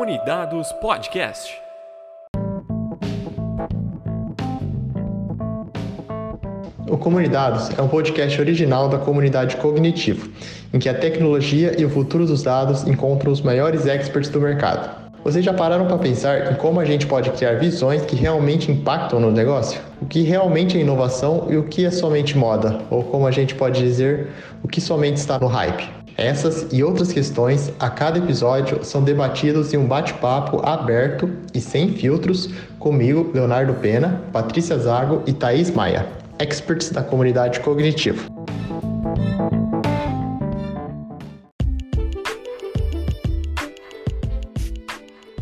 Comunidados Podcast. O Comunidados é um podcast original da comunidade Cognitivo, em que a tecnologia e o futuro dos dados encontram os maiores experts do mercado. Vocês já pararam para pensar em como a gente pode criar visões que realmente impactam no negócio? O que realmente é inovação e o que é somente moda? Ou como a gente pode dizer, o que somente está no hype? Essas e outras questões a cada episódio são debatidos em um bate-papo aberto e sem filtros comigo, Leonardo Pena, Patrícia Zago e Thaís Maia, experts da comunidade cognitiva.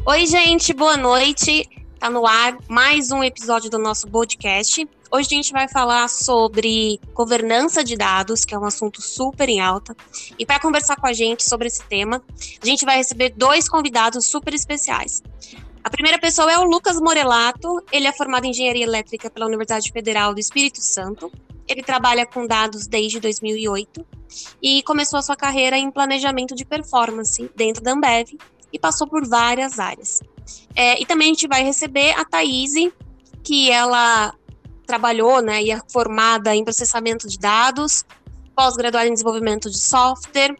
Oi, gente, boa noite. Tá no ar mais um episódio do nosso podcast. Hoje a gente vai falar sobre governança de dados, que é um assunto super em alta. E para conversar com a gente sobre esse tema, a gente vai receber dois convidados super especiais. A primeira pessoa é o Lucas Morelato, ele é formado em Engenharia Elétrica pela Universidade Federal do Espírito Santo. Ele trabalha com dados desde 2008 e começou a sua carreira em planejamento de performance dentro da Ambev, e passou por várias áreas. É, e também a gente vai receber a Thaís, que ela trabalhou né, e é formada em processamento de dados, pós-graduada em desenvolvimento de software,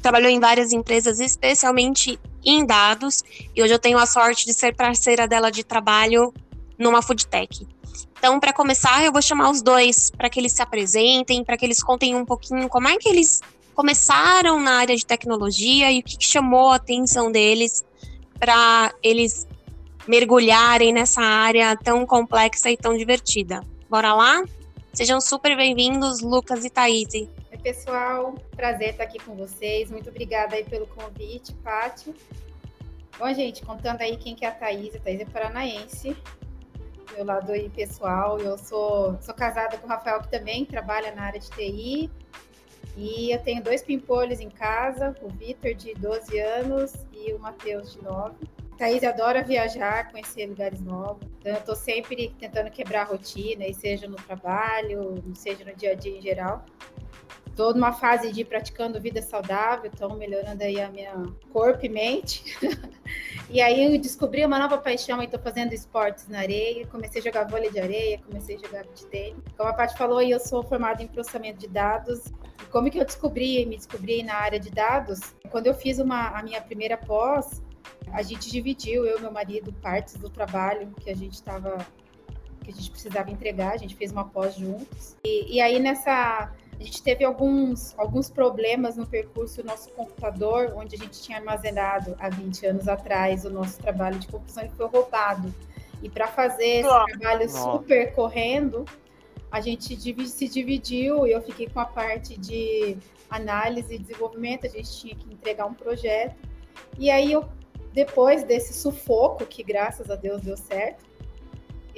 trabalhou em várias empresas, especialmente em dados, e hoje eu tenho a sorte de ser parceira dela de trabalho numa food tech. Então, para começar, eu vou chamar os dois para que eles se apresentem, para que eles contem um pouquinho como é que eles começaram na área de tecnologia e o que, que chamou a atenção deles para eles mergulharem nessa área tão complexa e tão divertida. Bora lá? Sejam super bem-vindos, Lucas e Thaís. Oi, pessoal. Prazer estar aqui com vocês. Muito obrigada aí pelo convite, Paty. Bom, gente, contando aí quem que é a Thaís. A Thaís é paranaense. Meu lado aí pessoal, eu sou, sou casada com o Rafael, que também trabalha na área de TI. E eu tenho dois pimpolhos em casa, o Vitor, de 12 anos, e o Matheus, de 9. Thaís adora viajar, conhecer lugares novos. Então, eu estou sempre tentando quebrar a rotina, seja no trabalho, seja no dia a dia em geral. Estou numa fase de praticando vida saudável, então melhorando aí a minha corpo e mente. e aí eu descobri uma nova paixão e estou fazendo esportes na areia. Comecei a jogar vôlei de areia, comecei a jogar de tênis. Como a Paty falou, eu sou formada em processamento de dados. E como que eu descobri, me descobri na área de dados? Quando eu fiz uma, a minha primeira pós, a gente dividiu, eu e meu marido, partes do trabalho que a gente estava que a gente precisava entregar, a gente fez uma pós juntos. E, e aí nessa a gente teve alguns, alguns problemas no percurso do nosso computador, onde a gente tinha armazenado há 20 anos atrás o nosso trabalho de conclusão, ele foi roubado. E para fazer esse trabalho super correndo, a gente se dividiu e eu fiquei com a parte de análise e desenvolvimento, a gente tinha que entregar um projeto. E aí eu depois desse sufoco, que graças a Deus deu certo,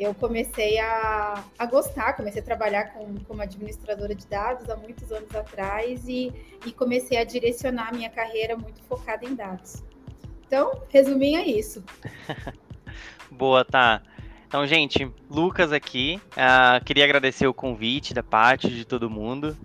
eu comecei a, a gostar, comecei a trabalhar com, como administradora de dados há muitos anos atrás e, e comecei a direcionar a minha carreira muito focada em dados. Então, resuminho é isso. Boa, tá. Então, gente, Lucas aqui. Uh, queria agradecer o convite da parte de todo mundo.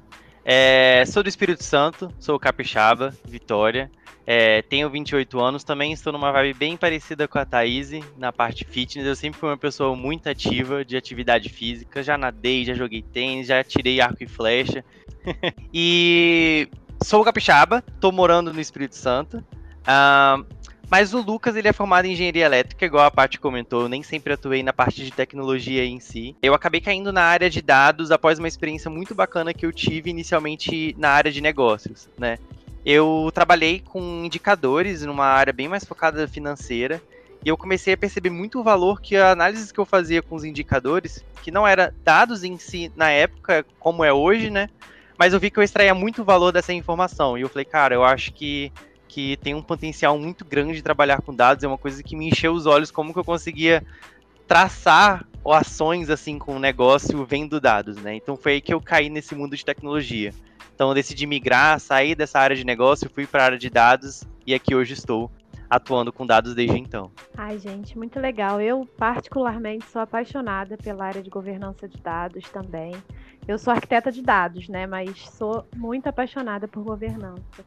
É, sou do Espírito Santo, sou capixaba, Vitória. É, tenho 28 anos, também estou numa vibe bem parecida com a Thaís na parte fitness. Eu sempre fui uma pessoa muito ativa de atividade física. Já nadei, já joguei tênis, já tirei arco e flecha. e sou capixaba, estou morando no Espírito Santo. Uh, mas o Lucas, ele é formado em engenharia elétrica, igual a Paty comentou, eu nem sempre atuei na parte de tecnologia em si. Eu acabei caindo na área de dados após uma experiência muito bacana que eu tive inicialmente na área de negócios, né? eu trabalhei com indicadores numa área bem mais focada financeira e eu comecei a perceber muito o valor que a análise que eu fazia com os indicadores, que não era dados em si na época, como é hoje, né? Mas eu vi que eu extraía muito valor dessa informação. E eu falei, cara, eu acho que, que tem um potencial muito grande de trabalhar com dados, é uma coisa que me encheu os olhos, como que eu conseguia traçar ações assim com o negócio vendo dados, né? Então foi aí que eu caí nesse mundo de tecnologia. Então eu decidi migrar, sair dessa área de negócio, fui para a área de dados e aqui hoje estou. Atuando com dados desde então. Ai, gente, muito legal. Eu, particularmente, sou apaixonada pela área de governança de dados também. Eu sou arquiteta de dados, né? Mas sou muito apaixonada por governança.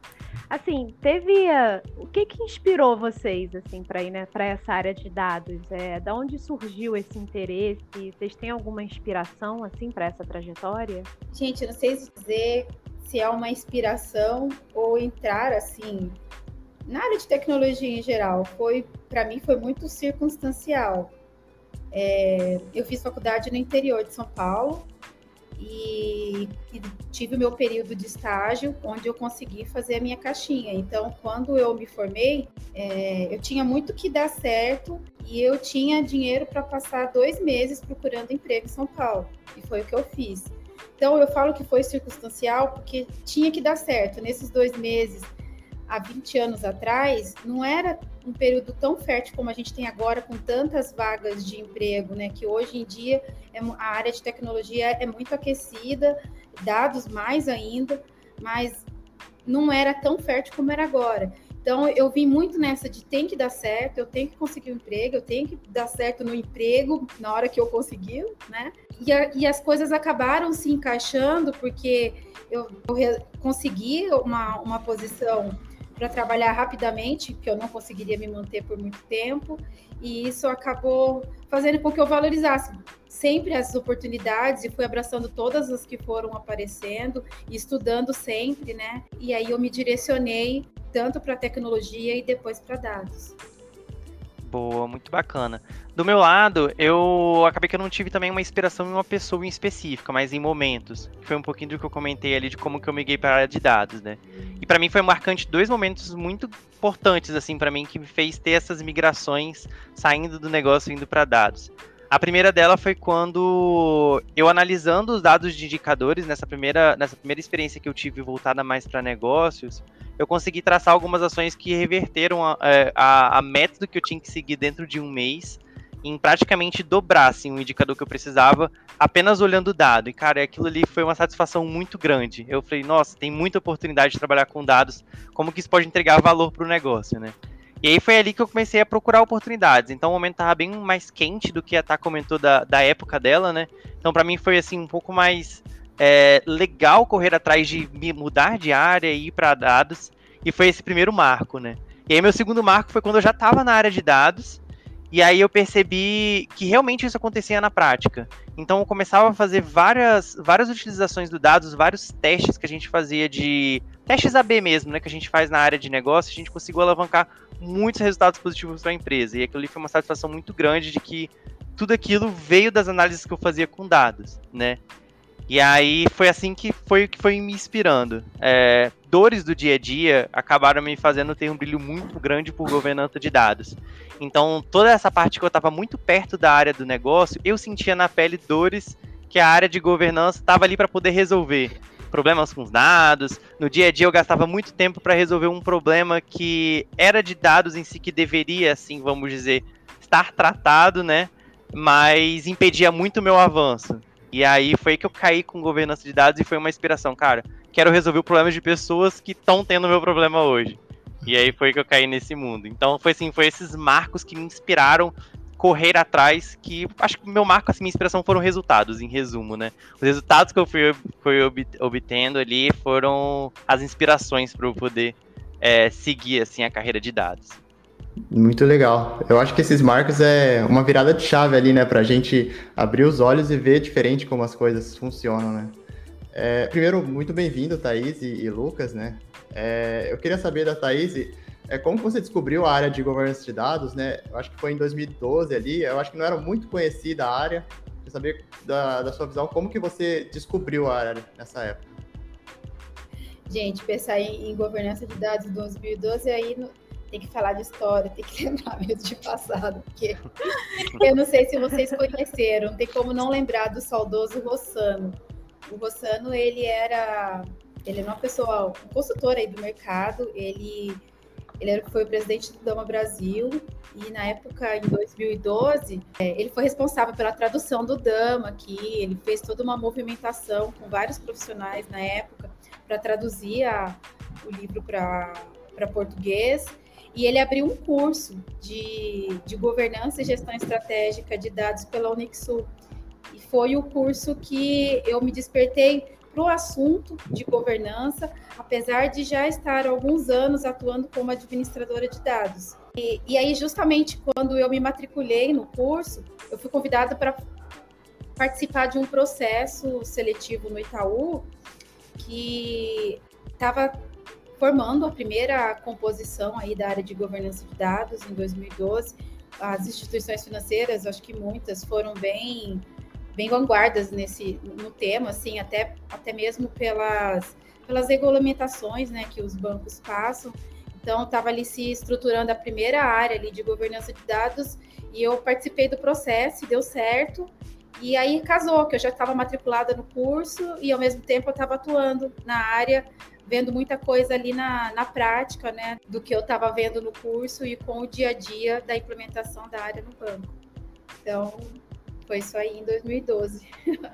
Assim, teve uh, o que que inspirou vocês assim para ir né, para essa área de dados? É, da onde surgiu esse interesse? Vocês têm alguma inspiração assim para essa trajetória? Gente, não sei dizer se é uma inspiração ou entrar assim na área de tecnologia em geral. Foi para mim foi muito circunstancial. É, eu fiz faculdade no interior de São Paulo e, e, tive o meu período de estágio onde eu consegui fazer a minha caixinha. Então, quando eu me formei, é, eu tinha muito que dar certo e eu tinha dinheiro para passar dois meses procurando emprego em São Paulo. E foi o que eu fiz. Então, eu falo que foi circunstancial porque tinha que dar certo. Nesses dois meses, há 20 anos atrás, não era um período tão fértil como a gente tem agora, com tantas vagas de emprego, né? Que hoje em dia é, a área de tecnologia é muito aquecida, dados mais ainda, mas não era tão fértil como era agora. Então, eu vim muito nessa de tem que dar certo, eu tenho que conseguir um emprego, eu tenho que dar certo no emprego na hora que eu conseguir, né? E, a, e as coisas acabaram se encaixando porque eu, eu consegui uma, uma posição para trabalhar rapidamente, que eu não conseguiria me manter por muito tempo, e isso acabou fazendo com que eu valorizasse sempre as oportunidades e fui abraçando todas as que foram aparecendo estudando sempre, né? E aí eu me direcionei tanto para tecnologia e depois para dados. Boa, muito bacana. Do meu lado, eu acabei que eu não tive também uma inspiração em uma pessoa em específica, mas em momentos. Foi um pouquinho do que eu comentei ali de como que eu migrei para a área de dados, né? E para mim foi marcante dois momentos muito importantes assim para mim que me fez ter essas migrações saindo do negócio e indo para dados. A primeira dela foi quando eu analisando os dados de indicadores nessa primeira, nessa primeira experiência que eu tive voltada mais para negócios, eu consegui traçar algumas ações que reverteram a, é, a, a, método que eu tinha que seguir dentro de um mês em praticamente dobrar assim, o indicador que eu precisava apenas olhando o dado. E, cara, aquilo ali foi uma satisfação muito grande. Eu falei, nossa, tem muita oportunidade de trabalhar com dados, como que isso pode entregar valor para o negócio, né? E aí foi ali que eu comecei a procurar oportunidades. Então o momento tava bem mais quente do que a Tá comentou da, da época dela, né? Então para mim foi assim um pouco mais é, legal correr atrás de me mudar de área e ir para dados. E foi esse primeiro marco, né? E aí meu segundo marco foi quando eu já estava na área de dados. E aí eu percebi que realmente isso acontecia na prática. Então eu começava a fazer várias, várias utilizações do dados, vários testes que a gente fazia de testes AB mesmo, né, que a gente faz na área de negócio, a gente conseguiu alavancar muitos resultados positivos para a empresa. E aquilo ali foi uma satisfação muito grande de que tudo aquilo veio das análises que eu fazia com dados, né? E aí foi assim que foi que foi me inspirando. É, dores do dia a dia acabaram me fazendo ter um brilho muito grande por governança de dados. Então, toda essa parte que eu estava muito perto da área do negócio, eu sentia na pele dores que a área de governança estava ali para poder resolver problemas com os dados. No dia a dia eu gastava muito tempo para resolver um problema que era de dados em si que deveria, assim, vamos dizer, estar tratado, né? Mas impedia muito o meu avanço. E aí foi que eu caí com governança de dados e foi uma inspiração, cara. Quero resolver o problema de pessoas que estão tendo o meu problema hoje. E aí foi que eu caí nesse mundo. Então foi assim, foi esses marcos que me inspiraram correr atrás, que acho que meu marco, assim, minha inspiração foram resultados, em resumo, né? Os resultados que eu fui, fui obtendo ali foram as inspirações para eu poder é, seguir, assim, a carreira de dados. Muito legal. Eu acho que esses marcos é uma virada de chave ali, né? Pra gente abrir os olhos e ver diferente como as coisas funcionam, né? É, primeiro, muito bem-vindo, Thaís e, e Lucas, né? É, eu queria saber da Thaís é, como você descobriu a área de governança de dados, né? Eu acho que foi em 2012 ali, eu acho que não era muito conhecida a área. Queria saber da, da sua visão, como que você descobriu a área nessa época? Gente, pensar em, em governança de dados em 2012, aí tem que falar de história, tem que lembrar mesmo de passado, porque eu não sei se vocês conheceram, tem como não lembrar do saudoso Rossano. O Rossano, ele era, ele é uma pessoa, um consultor aí do mercado, ele ele foi o presidente do Dama Brasil e na época, em 2012, é, ele foi responsável pela tradução do Dama aqui. Ele fez toda uma movimentação com vários profissionais na época para traduzir a, o livro para português. E ele abriu um curso de, de governança e gestão estratégica de dados pela Unixul. E foi o curso que eu me despertei para o assunto de governança, apesar de já estar alguns anos atuando como administradora de dados. E, e aí, justamente quando eu me matriculei no curso, eu fui convidada para participar de um processo seletivo no Itaú que estava formando a primeira composição aí da área de governança de dados em 2012. As instituições financeiras, acho que muitas foram bem bem vanguardas nesse no tema, assim, até até mesmo pelas pelas regulamentações, né, que os bancos passam. Então, estava ali se estruturando a primeira área ali de governança de dados e eu participei do processo deu certo. E aí casou, que eu já estava matriculada no curso e ao mesmo tempo eu estava atuando na área, vendo muita coisa ali na, na prática, né, do que eu estava vendo no curso e com o dia a dia da implementação da área no banco. Então, foi isso aí em 2012.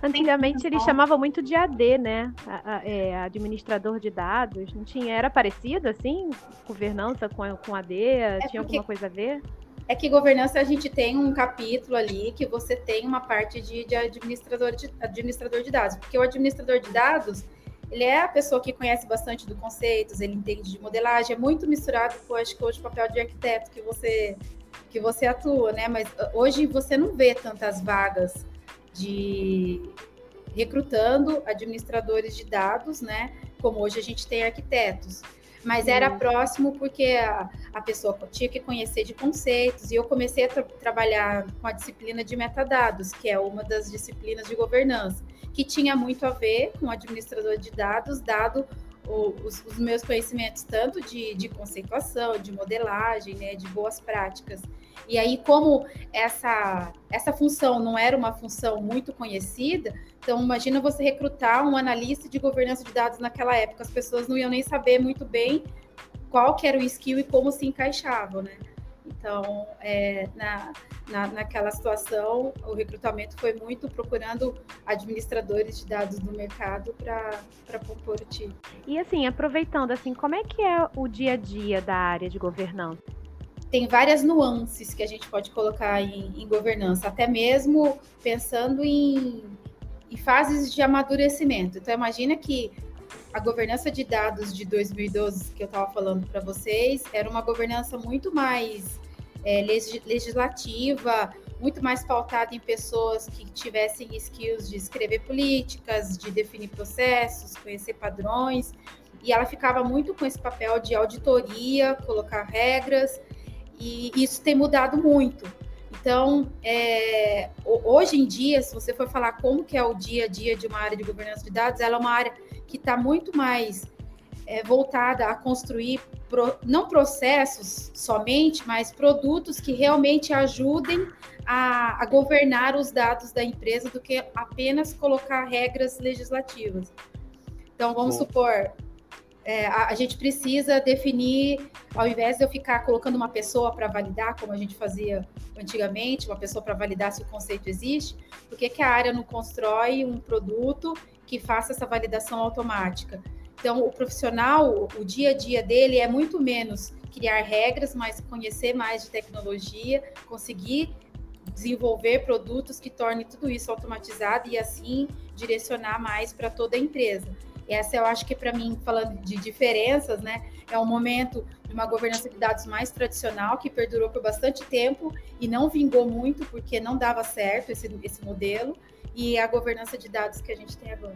Antigamente eles chamavam muito de AD, né? A, a, é, administrador de dados. Não tinha, era parecido assim? Governança com, com AD? É tinha alguma coisa a ver? É que governança a gente tem um capítulo ali que você tem uma parte de, de, administrador, de administrador de dados, porque o administrador de dados ele é a pessoa que conhece bastante do conceitos, ele entende de modelagem, é muito misturado com acho que hoje o papel de arquiteto que você que você atua, né? Mas ah, hoje você não vê tantas vagas de recrutando administradores de dados, né? Como hoje a gente tem arquitetos mas era próximo porque a, a pessoa tinha que conhecer de conceitos, e eu comecei a tra trabalhar com a disciplina de metadados, que é uma das disciplinas de governança, que tinha muito a ver com administrador de dados, dado o, os, os, meus conhecimentos tanto de, de conceituação, de modelagem, né, de boas práticas. E aí, como essa, essa função não era uma função muito conhecida, então imagina você recrutar um analista de governança de dados naquela época, as pessoas não iam nem saber muito bem qual que era o skill e como se encaixavam, né? Então, é, na, na, naquela situação, o recrutamento foi muito procurando administradores de dados do mercado para compor o time. E assim, aproveitando, assim, como é que é o dia a dia da área de governança? Tem várias nuances que a gente pode colocar em, em governança, até mesmo pensando em, em fases de amadurecimento. Então, imagina que a governança de dados de 2012 que eu estava falando para vocês era uma governança muito mais é, legislativa, muito mais pautada em pessoas que tivessem skills de escrever políticas, de definir processos, conhecer padrões, e ela ficava muito com esse papel de auditoria, colocar regras, e isso tem mudado muito. Então, é, hoje em dia, se você for falar como que é o dia a dia de uma área de governança de dados, ela é uma área que está muito mais é, voltada a construir pro, não processos somente, mas produtos que realmente ajudem a, a, governar os dados da empresa do que apenas colocar regras legislativas. Então, vamos Bom. supor, é, a, a, gente precisa definir, ao invés de eu ficar colocando uma pessoa para validar, como a gente fazia antigamente, uma pessoa para validar se o conceito existe, por que, que a área não constrói um produto que faça essa validação automática? Então, o profissional, o dia a dia dele é muito menos criar regras, mas conhecer mais de tecnologia, conseguir desenvolver produtos que tornem tudo isso automatizado e assim direcionar mais para toda a empresa. Essa eu acho que para mim, falando de diferenças, né, é um momento de uma governança de dados mais tradicional que perdurou por bastante tempo e não vingou muito porque não dava certo esse, esse modelo e a governança de dados que a gente tem agora.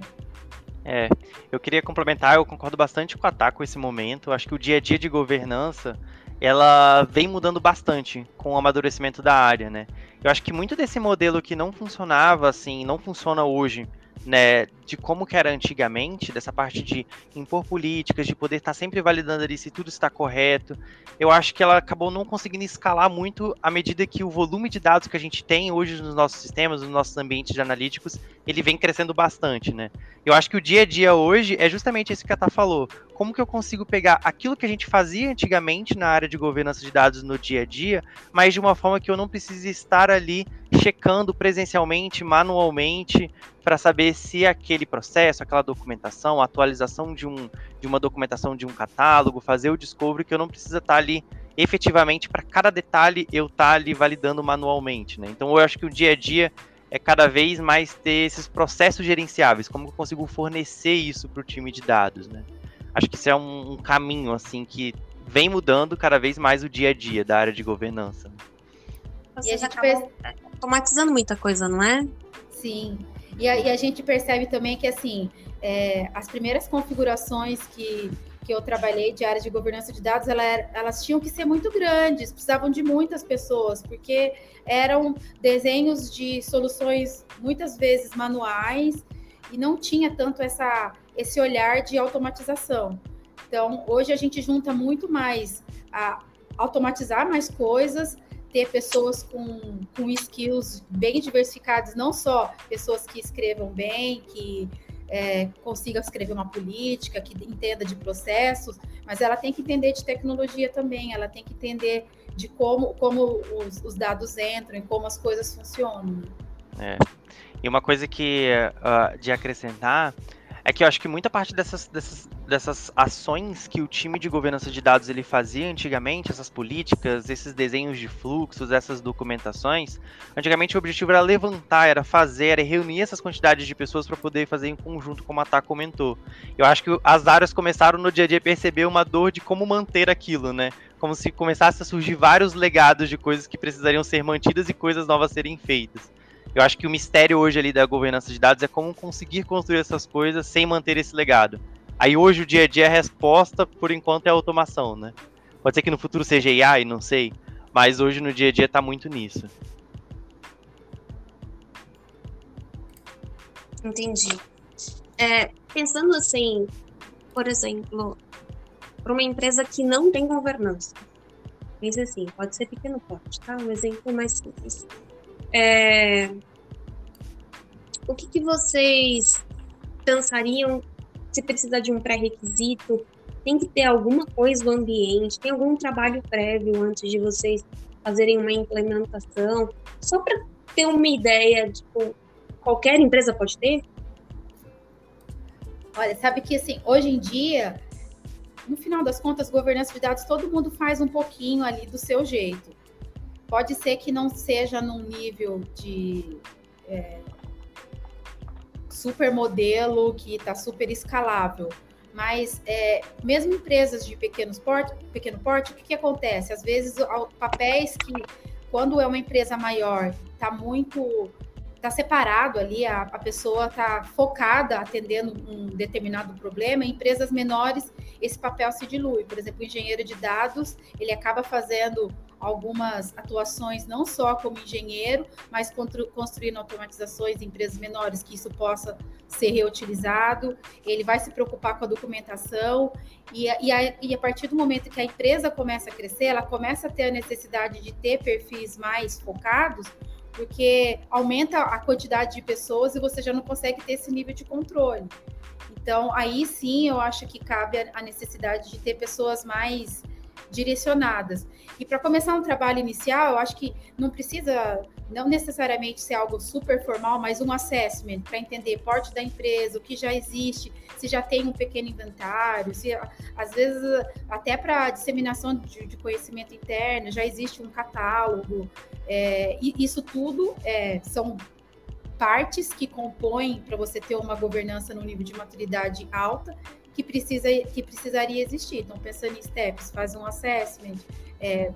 É, eu queria complementar, eu concordo bastante com a Tá com esse momento. Eu acho que o dia a dia de governança ela vem mudando bastante com o amadurecimento da área, né? Eu acho que muito desse modelo que não funcionava assim, não funciona hoje, né, de como que era antigamente, dessa parte de impor políticas, de poder estar sempre validando ali se tudo está correto, eu acho que ela acabou não conseguindo escalar muito à medida que o volume de dados que a gente tem hoje nos nossos sistemas, nos nossos ambientes analíticos, ele vem crescendo bastante, né? Eu acho que o dia a dia hoje é justamente isso que a Tá falou. Como que eu consigo pegar aquilo que a gente fazia antigamente na área de governança de dados no dia a dia, mas de uma forma que eu não precise estar ali checando presencialmente, manualmente, para saber se aquele processo, aquela documentação, a atualização de, um, de uma documentação de um catálogo, fazer o discovery que eu não precisa estar ali efetivamente para cada detalhe eu estar ali validando manualmente, né? Então eu acho que o dia a dia é cada vez mais ter esses processos gerenciáveis, como eu consigo fornecer isso para o time de dados, né? Acho que isso é um, um, caminho assim que vem mudando cada vez mais o dia a dia da área de governança. Vocês acabam automatizando muita coisa, não é? Sim. E a, e a gente percebe também que assim é, as primeiras configurações que que eu trabalhei de áreas de governança de dados, ela era, elas tinham que ser muito grandes, precisavam de muitas pessoas, porque eram desenhos de soluções muitas vezes manuais e não tinha tanto essa, esse olhar de automatização. Então, hoje a gente junta muito mais a automatizar mais coisas, ter pessoas com, com skills bem diversificados, não só pessoas que escrevam bem, que é, escrever uma política, que entenda de processos, mas ela tem que entender de tecnologia também, ela tem que entender de como, como os, os dados entram e como as coisas funcionam. É. E uma coisa que uh, de acrescentar é que eu acho que muita parte dessas, dessas, dessas ações que o time de governança de dados ele fazia antigamente, essas políticas, esses desenhos de fluxos, essas documentações, antigamente o objetivo era levantar, era fazer, era reunir essas quantidades de pessoas para poder fazer em conjunto, como a Tá comentou. Eu acho que as áreas começaram no dia a dia a perceber uma dor de como manter aquilo, né? Como se começasse a surgir vários legados de coisas que precisariam ser mantidas e coisas novas serem feitas. Eu acho que o mistério hoje ali da governança de dados é como conseguir construir essas coisas sem manter esse legado. Aí hoje o dia a dia a resposta, por enquanto, é automação, né? Pode ser que no futuro seja AI, não sei, mas hoje no dia a dia tá muito nisso. Entendi. É, pensando assim, por exemplo, para uma empresa que não tem governança, pense assim, pode ser pequeno porte, tá? Um exemplo mais simples. É... O que, que vocês pensariam se precisa de um pré-requisito? Tem que ter alguma coisa no ambiente? Tem algum trabalho prévio antes de vocês fazerem uma implementação? Só para ter uma ideia, tipo, qualquer empresa pode ter? Olha, sabe que assim, hoje em dia, no final das contas, governança de dados, todo mundo faz um pouquinho ali do seu jeito. Pode ser que não seja num nível de é, super modelo que está super escalável, mas é, mesmo empresas de pequenos porte, pequeno porte, o que, que acontece? Às vezes, papéis que, quando é uma empresa maior, está muito está separado ali, a, a pessoa está focada atendendo um determinado problema, em empresas menores esse papel se dilui. Por exemplo, o engenheiro de dados, ele acaba fazendo algumas atuações não só como engenheiro, mas construindo automatizações em empresas menores que isso possa ser reutilizado. Ele vai se preocupar com a documentação e, e, a, e a partir do momento que a empresa começa a crescer, ela começa a ter a necessidade de ter perfis mais focados, porque aumenta a quantidade de pessoas e você já não consegue ter esse nível de controle. Então, aí sim eu acho que cabe a necessidade de ter pessoas mais direcionadas. E para começar um trabalho inicial, eu acho que não precisa, não necessariamente ser algo super formal, mas um assessment para entender porte da empresa, o que já existe, se já tem um pequeno inventário, se às vezes até para disseminação de, de, conhecimento interno já existe um catálogo. É, e isso tudo é, são partes que compõem para você ter uma governança no nível de maturidade alta que, precisa, que precisaria existir. Então, pensando em steps, faz um assessment, é,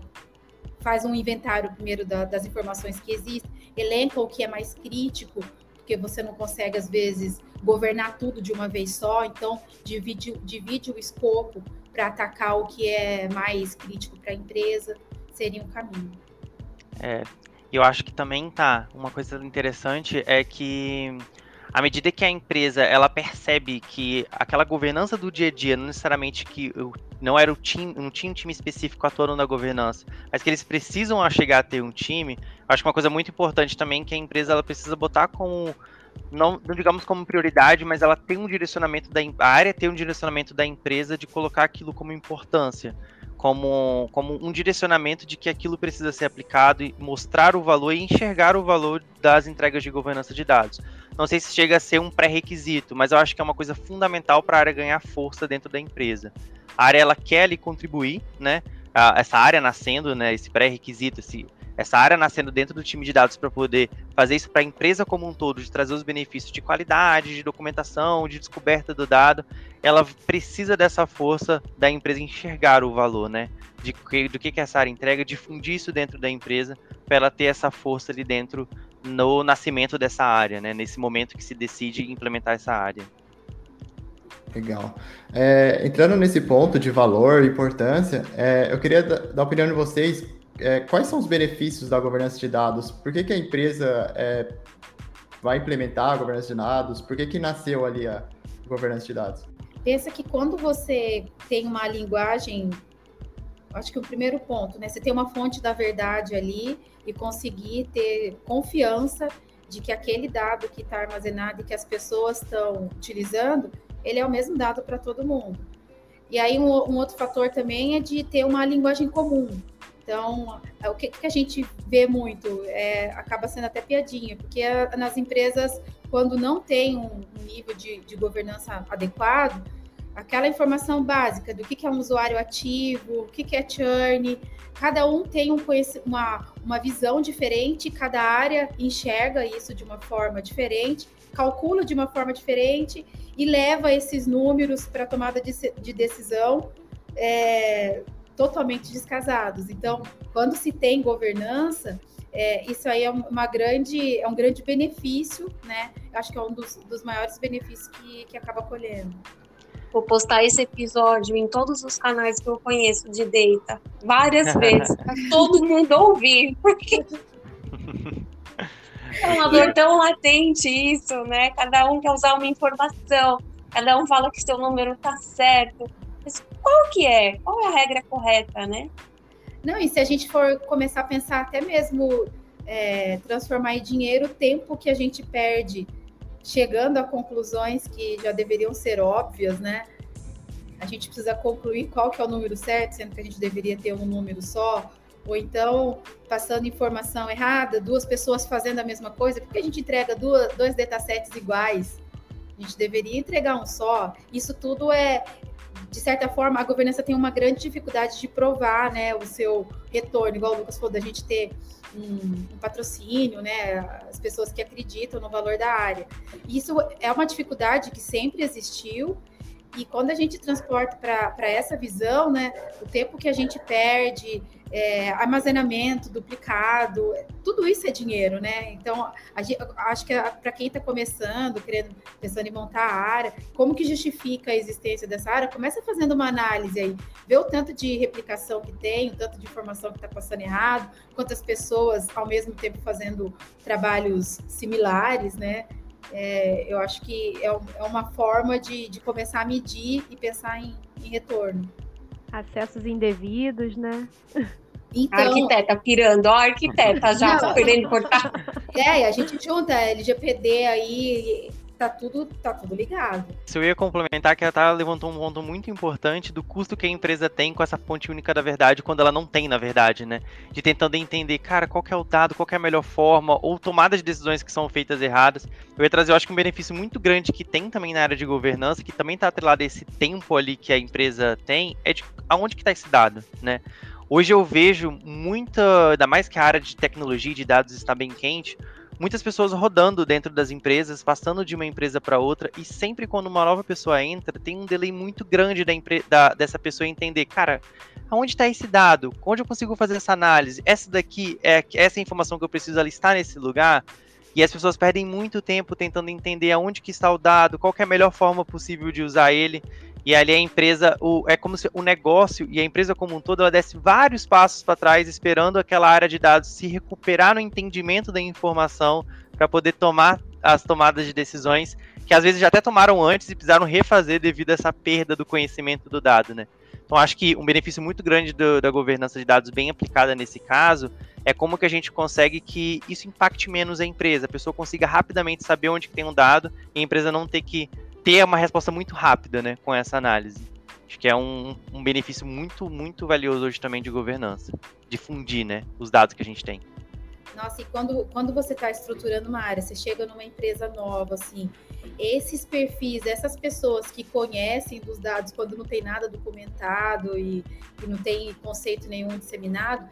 faz um inventário primeiro da, das informações que existem, elenca o que é mais crítico, porque você não consegue, às vezes, governar tudo de uma vez só, então divide, divide o escopo para atacar o que é mais crítico para a empresa, seria um caminho. É, eu acho que também tá. Uma coisa interessante é que à medida que a empresa ela percebe que aquela governança do dia a dia, não necessariamente que não era o time, não tinha um time específico atuando na governança, mas que eles precisam chegar a ter um time, acho que uma coisa muito importante também que a empresa ela precisa botar como não, não, digamos como prioridade, mas ela tem um direcionamento da a área tem um direcionamento da empresa de colocar aquilo como importância como, como um direcionamento de que aquilo precisa ser aplicado e mostrar o valor e enxergar o valor das entregas de governança de dados. Não sei se chega a ser um pré-requisito, mas eu acho que é uma coisa fundamental para a área ganhar força dentro da empresa. A área ela quer ali contribuir, né? essa área nascendo, né? Esse pré-requisito, esse essa área nascendo dentro do time de dados para poder fazer isso para a empresa como um todo, de trazer os benefícios de qualidade, de documentação, de descoberta do dado, ela precisa dessa força da empresa enxergar o valor, né? De que, do que, que essa área entrega, difundir isso dentro da empresa, para ela ter essa força ali dentro no nascimento dessa área, né? Nesse momento que se decide implementar essa área. Legal. É, entrando nesse ponto de valor e importância, é, eu queria dar a opinião de vocês é, quais são os benefícios da governança de dados? Por que, que a empresa é, vai implementar a governança de dados? Por que, que nasceu ali a governança de dados? Pensa que quando você tem uma linguagem, acho que o primeiro ponto, né? Você tem uma fonte da verdade ali e conseguir ter confiança de que aquele dado que está armazenado e que as pessoas estão utilizando, ele é o mesmo dado para todo mundo. E aí um, um, outro fator também é de ter uma linguagem comum. Então, é, o que, que a gente vê muito é, acaba sendo até piadinha, porque a, nas empresas, quando não tem um, um nível de, de, governança adequado, aquela informação básica do que, é um usuário ativo, o que, que é churn, cada um tem um, uma, uma visão diferente, cada área enxerga isso de uma forma diferente, calcula de uma forma diferente e leva esses números para tomada de, de decisão. É, totalmente descasados. Então, quando se tem governança, é, isso aí é uma grande, é um grande benefício, né? Acho que é um dos, dos maiores benefícios que, que acaba colhendo. Vou postar esse episódio em todos os canais que eu conheço de Data, várias vezes, para todo mundo ouvir, porque é uma dor tão latente isso, né? Cada um quer usar uma informação, cada um fala que seu número tá certo. Mas qual que é? Qual é a regra correta, né? Não, e se a gente for começar a pensar até mesmo é, transformar em dinheiro o tempo que a gente perde chegando a conclusões que já deveriam ser óbvias, né? A gente precisa concluir qual que é o número certo, sendo que a gente deveria ter um número só, ou então passando informação errada, duas pessoas fazendo a mesma coisa, porque a gente entrega duas, dois datasets iguais? A gente deveria entregar um só. Isso tudo é, de certa forma, a governança tem uma grande dificuldade de provar né, o seu retorno, igual o Lucas falou, da gente ter um, um, patrocínio, né, as pessoas que acreditam no valor da área. Isso é uma dificuldade que sempre existiu, e quando a gente transporta para essa visão, né, o tempo que a gente perde, é, armazenamento duplicado, tudo isso é dinheiro, né? Então, gente, acho que para quem está começando, querendo, pensando em montar a área, como que justifica a existência dessa área? Começa fazendo uma análise aí, vê o tanto de replicação que tem, o tanto de informação que está passando errado, quantas pessoas ao mesmo tempo fazendo trabalhos similares, né? É, eu acho que é, é uma forma de, de, começar a medir e pensar em, em retorno. Acessos indevidos, né? Então, a arquiteta pirando, ó, a arquiteta já não, querendo cortar. É, a gente junta LGPD aí, tá tudo, tá tudo ligado. Se eu ia complementar, que a Tara levantou um ponto muito importante do custo que a empresa tem com essa fonte única da verdade, quando ela não tem, na verdade, né? De tentando entender, cara, qual é o dado, qual é a melhor forma, ou tomada de decisões que são feitas erradas. Eu ia trazer, eu acho que um benefício muito grande que tem também na área de governança, que também está atrelado a esse tempo ali que a empresa tem, é de aonde que está esse dado, né? Hoje eu vejo muita, ainda mais que a área de tecnologia e de dados está bem quente, muitas pessoas rodando dentro das empresas, passando de uma empresa para outra, e sempre quando uma nova pessoa entra, tem um delay muito grande da, da dessa pessoa entender, cara, aonde está esse dado? Onde eu consigo fazer essa análise? Essa daqui é essa informação que eu preciso está nesse lugar? E as pessoas perdem muito tempo tentando entender aonde que está o dado, qual é a melhor forma possível de usar ele. E ali a empresa, o, é como se o negócio e a empresa como um todo, ela desse vários passos para trás, esperando aquela área de dados se recuperar no entendimento da informação para poder tomar as tomadas de decisões que às vezes já até tomaram antes e precisaram refazer devido a essa perda do conhecimento do dado, né? Então acho que um benefício muito grande do, da governança de dados bem aplicada nesse caso é como que a gente consegue que isso impacte menos a empresa, a pessoa consiga rapidamente saber onde tem um dado e a empresa não ter que ter uma resposta muito rápida, né, com essa análise. Acho que é um, um benefício muito, muito valioso hoje também de governança, difundir, né, os dados que a gente tem. Nossa, e quando, quando você está estruturando uma área, você chega numa empresa nova, assim, esses perfis, essas pessoas que conhecem dos dados quando não tem nada documentado e, e não tem conceito nenhum disseminado,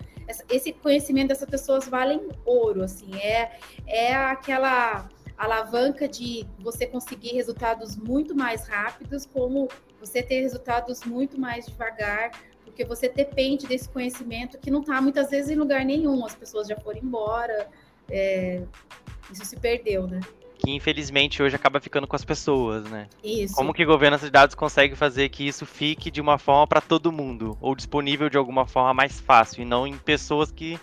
esse conhecimento dessas pessoas valem ouro, assim, é, é aquela alavanca de você conseguir resultados muito mais rápidos, como você ter resultados muito mais devagar, porque você depende desse conhecimento que não está muitas vezes em lugar nenhum, as pessoas já foram embora, é, isso se perdeu, né? Que infelizmente hoje acaba ficando com as pessoas, né? Isso. Como que governança de dados consegue fazer que isso fique de uma forma para todo mundo, ou disponível de alguma forma mais fácil, e não em pessoas que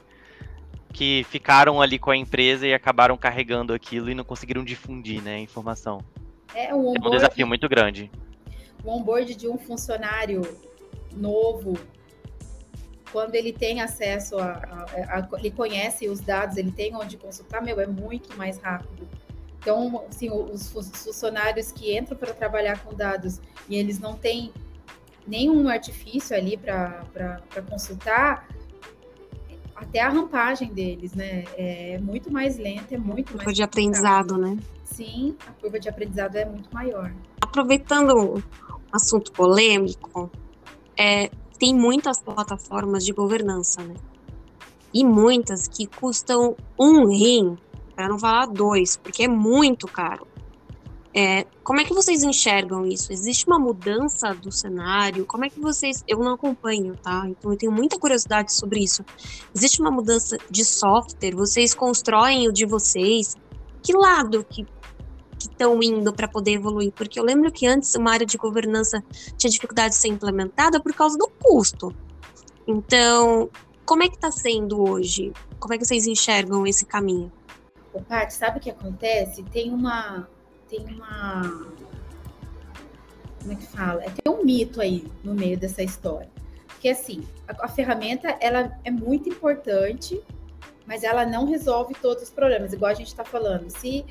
que ficaram ali com a empresa e acabaram carregando aquilo e não conseguiram difundir, né, a informação. É um, onboard, é um desafio muito grande. O onboard de um funcionário novo, quando ele tem acesso a, a, a, ele conhece os dados, ele tem onde consultar, meu, é muito mais rápido. Então, assim, os funcionários que entram para trabalhar com dados e eles não têm nenhum artifício ali para consultar, até a rampagem deles, né? É muito mais lenta, é muito mais. Curva de aprendizado, né? Sim, a curva de aprendizado é muito maior. Aproveitando um assunto polêmico, é, tem muitas plataformas de governança, né? E muitas que custam um rim, para não falar dois, porque é muito caro. É, como é que vocês enxergam isso? Existe uma mudança do cenário? Como é que vocês. Eu não acompanho, tá? Então eu tenho muita curiosidade sobre isso. Existe uma mudança de software? Vocês constroem o de vocês? Que lado que estão indo para poder evoluir? Porque eu lembro que antes uma área de governança tinha dificuldade de ser implementada por causa do custo. Então, como é que está sendo hoje? Como é que vocês enxergam esse caminho? Paty, sabe o que acontece? Tem uma, tem uma. Como é que fala? É, tem um mito aí no meio dessa história. Que assim, a, a ferramenta ela é muito importante, mas ela não resolve todos os problemas, igual a gente está falando. Se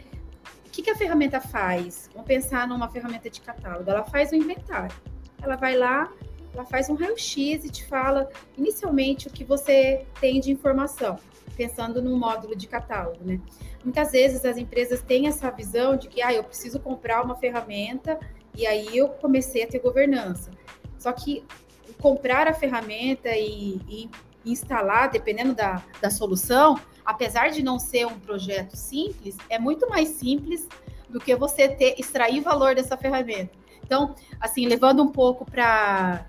o que, que a ferramenta faz? Vamos pensar numa ferramenta de catálogo. Ela faz o inventário. Ela vai lá, ela faz um raio-x e te fala inicialmente o que você tem de informação, pensando no módulo de catálogo, né? Muitas vezes as empresas têm essa visão de que ah, eu preciso comprar uma ferramenta e aí eu comecei a ter governança. Só que comprar a ferramenta e, e instalar, dependendo da, da solução, apesar de não ser um projeto simples, é muito mais simples do que você ter extrair valor dessa ferramenta. Então, assim, levando um pouco para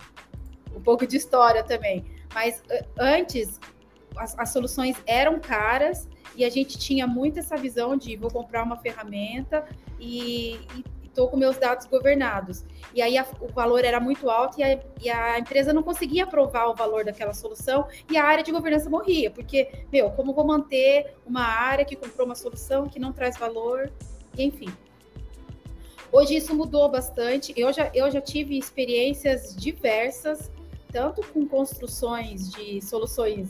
um pouco de história também, mas antes as, as soluções eram caras e a gente tinha muito essa visão de vou comprar uma ferramenta e estou com meus dados governados. E aí a, o valor era muito alto e a, e a, empresa não conseguia provar o valor daquela solução e a área de governança morria, porque, meu, como vou manter uma área que comprou uma solução que não traz valor, enfim. Hoje isso mudou bastante. Eu já, eu já tive experiências diversas, tanto com construções de soluções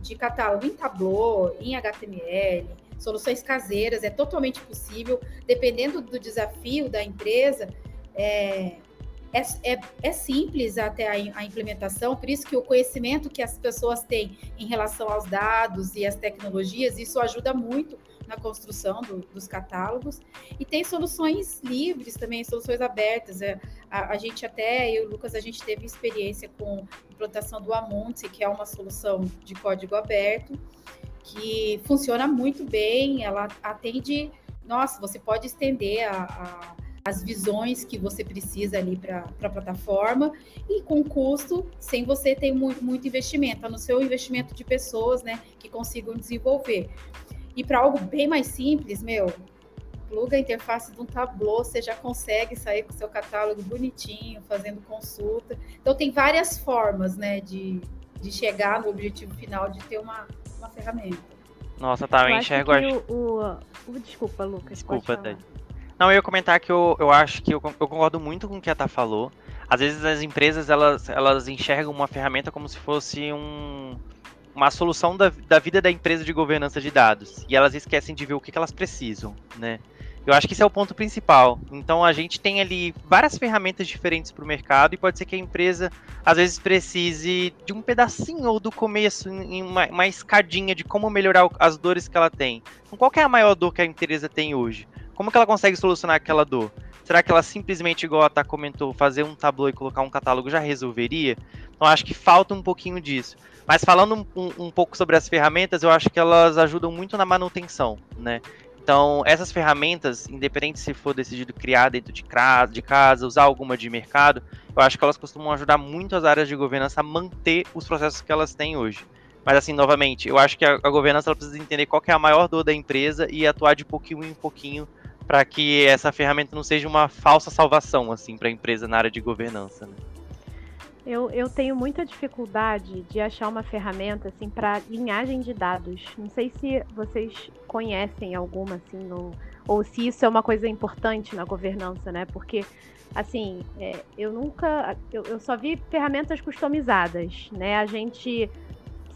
de catálogo em Tableau, em HTML, soluções caseiras, é totalmente possível, dependendo do desafio da empresa, é, é, é, é simples até a, a, implementação, por isso que o conhecimento que as pessoas têm em relação aos dados e às tecnologias, isso ajuda muito na construção do, dos catálogos. E tem soluções livres também, soluções abertas. É, a, a, gente até, eu e o Lucas, a gente teve experiência com implantação do Amonte, que é uma solução de código aberto, que funciona muito bem, ela atende. Nossa, você pode estender a, a as visões que você precisa ali para a plataforma e com custo, sem você ter muito, muito investimento, no seu investimento de pessoas, né, que consigam desenvolver. E para algo bem mais simples, meu, pluga a interface de um Tableau, você já consegue sair com o seu catálogo bonitinho, fazendo consulta. Então, tem várias formas, né, de, de chegar no objetivo final de ter uma, uma ferramenta. Nossa, tá, eu, eu enxergo... Acho que o, o, o, Desculpa, Lucas, Desculpa, Tati. Não, eu ia comentar que eu, eu acho que eu, eu concordo muito com o que a Tá falou. Às vezes as empresas, elas, elas enxergam uma ferramenta como se fosse um uma solução da, da vida da empresa de governança de dados. E elas esquecem de ver o que, que elas precisam, né? Eu acho que esse é o ponto principal. Então a gente tem ali várias ferramentas diferentes para o mercado e pode ser que a empresa às vezes precise de um pedacinho ou do começo, em uma, uma escadinha de como melhorar as dores que ela tem. Então, qual é a maior dor que a empresa tem hoje? Como que ela consegue solucionar aquela dor? Será que ela simplesmente, igual a Tá comentou, fazer um tableau e colocar um catálogo já resolveria? Então acho que falta um pouquinho disso. Mas falando um, um pouco sobre as ferramentas, eu acho que elas ajudam muito na manutenção, né? Então, essas ferramentas, independente se for decidido criar dentro de casa, de casa, usar alguma de mercado, eu acho que elas costumam ajudar muito as áreas de governança a manter os processos que elas têm hoje. Mas assim, novamente, eu acho que a, a governança precisa entender qual é a maior dor da empresa e atuar de pouquinho em pouquinho para que essa ferramenta não seja uma falsa salvação assim para a empresa na área de governança. Né? Eu, eu tenho muita dificuldade de achar uma ferramenta assim para linhagem de dados. Não sei se vocês conhecem alguma assim no, ou se isso é uma coisa importante na governança, né? Porque assim, é, eu nunca, eu, eu só vi ferramentas customizadas, né? A gente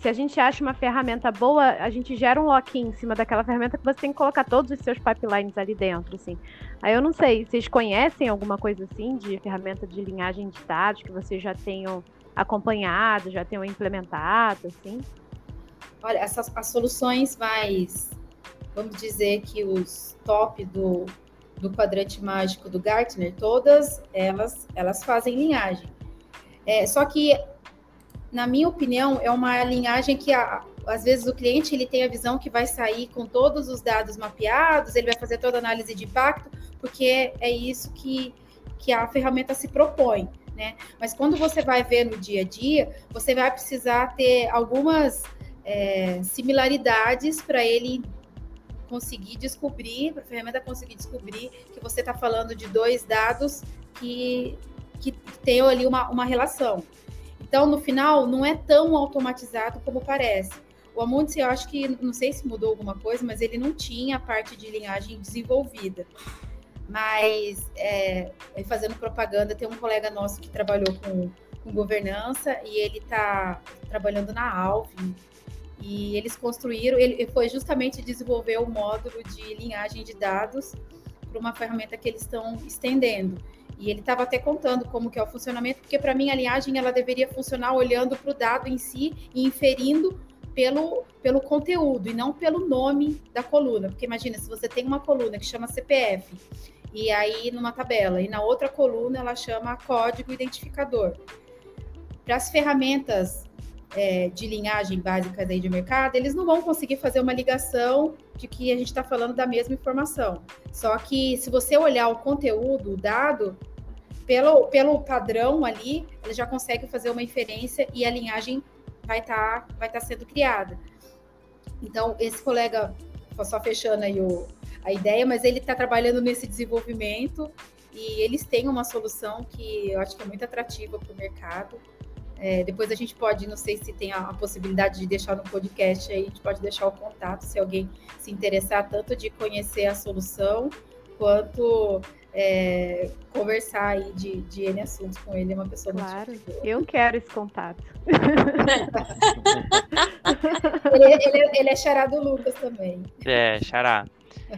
se a gente acha uma ferramenta boa, a gente gera um lock-in em cima daquela ferramenta que você tem que colocar todos os seus pipelines ali dentro, assim. Aí eu não sei, vocês conhecem alguma coisa assim de ferramenta de linhagem de dados que vocês já tenham acompanhado, já tenham implementado, assim? Olha, essas as soluções mais, vamos dizer que os top do, do quadrante mágico do Gartner, todas elas, elas fazem linhagem. É, só que na minha opinião, é uma linhagem que a, às vezes o cliente ele tem a visão que vai sair com todos os dados mapeados, ele vai fazer toda a análise de impacto, porque é isso que, que a ferramenta se propõe. Né? Mas quando você vai ver no dia a dia, você vai precisar ter algumas é, similaridades para ele conseguir descobrir, para a ferramenta conseguir descobrir que você está falando de dois dados que, que tem ali uma, uma relação. Então, no final, não é tão automatizado como parece. O Amundsen, eu acho que, não sei se mudou alguma coisa, mas ele não tinha a parte de linhagem desenvolvida. Mas, é, fazendo propaganda, tem um colega nosso que trabalhou com, com governança e ele está trabalhando na Alvin. E eles construíram, ele foi justamente desenvolver o módulo de linhagem de dados para uma ferramenta que eles estão estendendo. E ele estava até contando como que é o funcionamento, porque para mim a linhagem ela deveria funcionar olhando para o dado em si e inferindo pelo, pelo conteúdo e não pelo nome da coluna. Porque imagina, se você tem uma coluna que chama CPF, e aí numa tabela, e na outra coluna ela chama código identificador. Para as ferramentas é, de linhagem básicas aí de mercado, eles não vão conseguir fazer uma ligação de que a gente está falando da mesma informação. Só que se você olhar o conteúdo, o dado, pelo, pelo padrão ali, ele já consegue fazer uma inferência e a linhagem vai estar tá, vai tá sendo criada. Então, esse colega, só fechando aí o, a ideia, mas ele está trabalhando nesse desenvolvimento e eles têm uma solução que eu acho que é muito atrativa para o mercado é, depois a gente pode, não sei se tem a, a, possibilidade de deixar no podcast aí, a gente pode deixar o contato se alguém se interessar tanto de conhecer a solução quanto é, conversar aí de, de N assuntos com ele. É uma pessoa claro, muito eu quero esse contato. ele, ele, ele é xará do Lucas também. É, xará.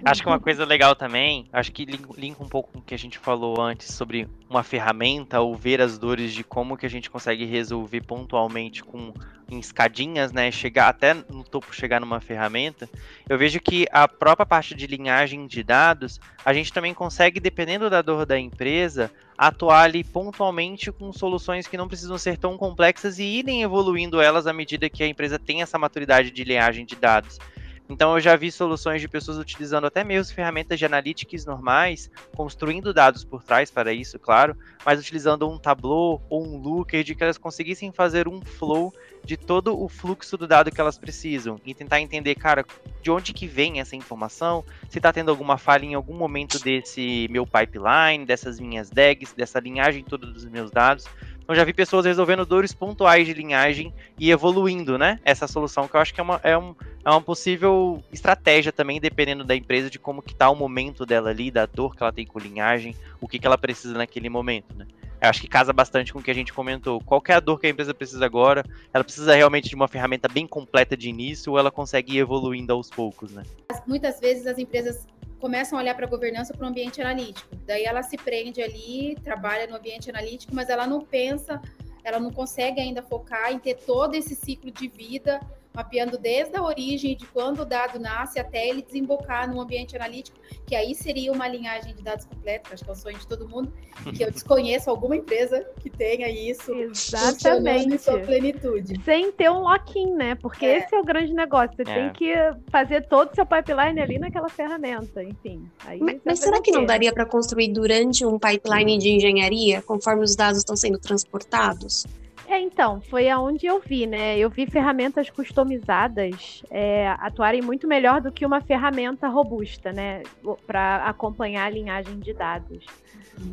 Acho que uma coisa legal também, acho que linka um pouco com o que a gente falou antes sobre uma ferramenta ou ver as dores de como que a gente consegue resolver pontualmente com em escadinhas, né, chegar até no topo, chegar numa ferramenta. Eu vejo que a própria parte de linhagem de dados, a gente também consegue, dependendo da dor da empresa, atuar ali pontualmente com soluções que não precisam ser tão complexas e irem evoluindo elas à medida que a empresa tem essa maturidade de linhagem de dados. Então eu já vi soluções de pessoas utilizando até mesmo ferramentas de analytics normais, construindo dados por trás para isso, claro, mas utilizando um Tableau ou um Looker de que elas conseguissem fazer um flow de todo o fluxo do dado que elas precisam e tentar entender, cara, de onde que vem essa informação, se está tendo alguma falha em algum momento desse meu pipeline, dessas minhas DAGs, dessa linhagem toda dos meus dados, então já vi pessoas resolvendo dores pontuais de linhagem e evoluindo, né? Essa solução que eu acho que é uma, é, um, é uma possível estratégia também, dependendo da empresa, de como que tá o momento dela ali, da dor que ela tem com linhagem, o que, que ela precisa naquele momento, né? Eu acho que casa bastante com o que a gente comentou. Qual é a dor que a empresa precisa agora? Ela precisa realmente de uma ferramenta bem completa de início ou ela consegue ir evoluindo aos poucos, né? Muitas vezes as empresas começam a olhar para a governança para o ambiente analítico. Daí ela se prende ali, trabalha no ambiente analítico, mas ela não pensa, ela não consegue ainda focar em ter todo esse ciclo de vida mapeando desde a origem de quando o dado nasce até ele desembocar no ambiente analítico, que aí seria uma linhagem de dados completa, acho que é o sonho de todo mundo, que eu desconheço alguma empresa que tenha isso Exatamente. em sua plenitude. Sem ter um lock-in, né? Porque é. esse é o grande negócio. Você é. tem que fazer todo o seu pipeline ali naquela ferramenta, enfim. mas, mas será que não daria para construir durante um pipeline de engenharia, conforme os dados estão sendo transportados? É, então, foi aonde eu vi, né? Eu vi ferramentas customizadas é, atuarem muito melhor do que uma ferramenta robusta, né? Para acompanhar a linhagem de dados.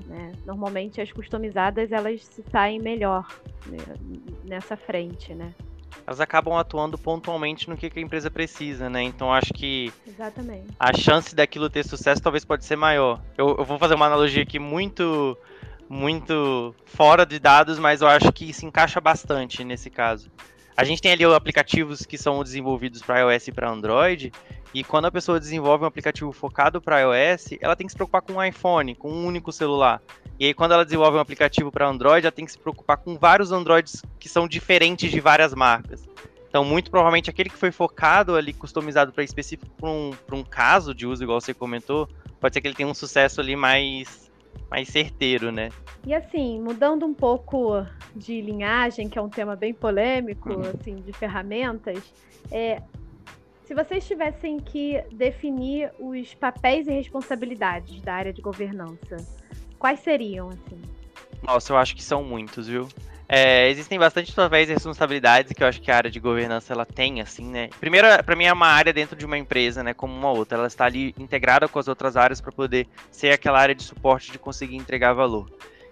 Né? Normalmente as customizadas elas se saem melhor né? nessa frente, né? Elas acabam atuando pontualmente no que, a empresa precisa, né? Então acho que Exatamente. a chance daquilo ter sucesso talvez pode ser maior. Eu, eu vou fazer uma analogia aqui muito muito fora de dados, mas eu acho que se encaixa bastante nesse caso. A gente tem ali aplicativos que são desenvolvidos para iOS e para Android, e quando a pessoa desenvolve um aplicativo focado para iOS, ela tem que se preocupar com um iPhone, com um único celular. E aí, quando ela desenvolve um aplicativo para Android, ela tem que se preocupar com vários Androids que são diferentes de várias marcas. Então, muito provavelmente, aquele que foi focado ali, customizado para específico para um, um caso de uso, igual você comentou, pode ser que ele tenha um sucesso ali mais mais certeiro, né? E assim, mudando um pouco de linhagem, que é um tema bem polêmico, uhum. assim, de ferramentas, é, se vocês tivessem que definir os papéis e responsabilidades da área de governança, quais seriam, assim? Nossa, eu acho que são muitos, viu? É, existem bastante papéis e responsabilidades que eu acho que a área de governança ela tem, assim, né? Primeiro, para mim é uma área dentro de uma empresa, né, como uma outra. Ela está ali integrada com as outras áreas para poder ser aquela área de suporte de conseguir entregar valor.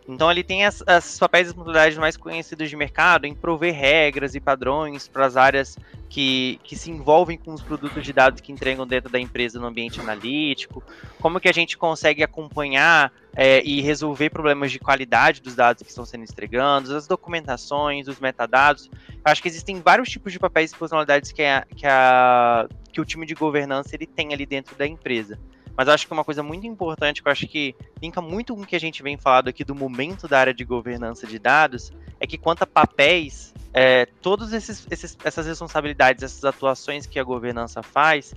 Então ele tem as, as papéis e responsabilidades mais conhecidos de mercado em prover regras e padrões para as áreas que, que se envolvem com os produtos de dados que entregam dentro da empresa no ambiente analítico, como que a gente consegue acompanhar é, e resolver problemas de qualidade dos dados que estão sendo entregados, as documentações, os metadados. Eu acho que existem vários tipos de papéis e personalidades que, a, que, a, que o time de governança ele tem ali dentro da empresa. Mas acho que uma coisa muito importante, que eu acho que linka muito com o que a gente vem falando aqui do momento da área de governança de dados, é que quanto a papéis, é, todas essas responsabilidades, essas atuações que a governança faz,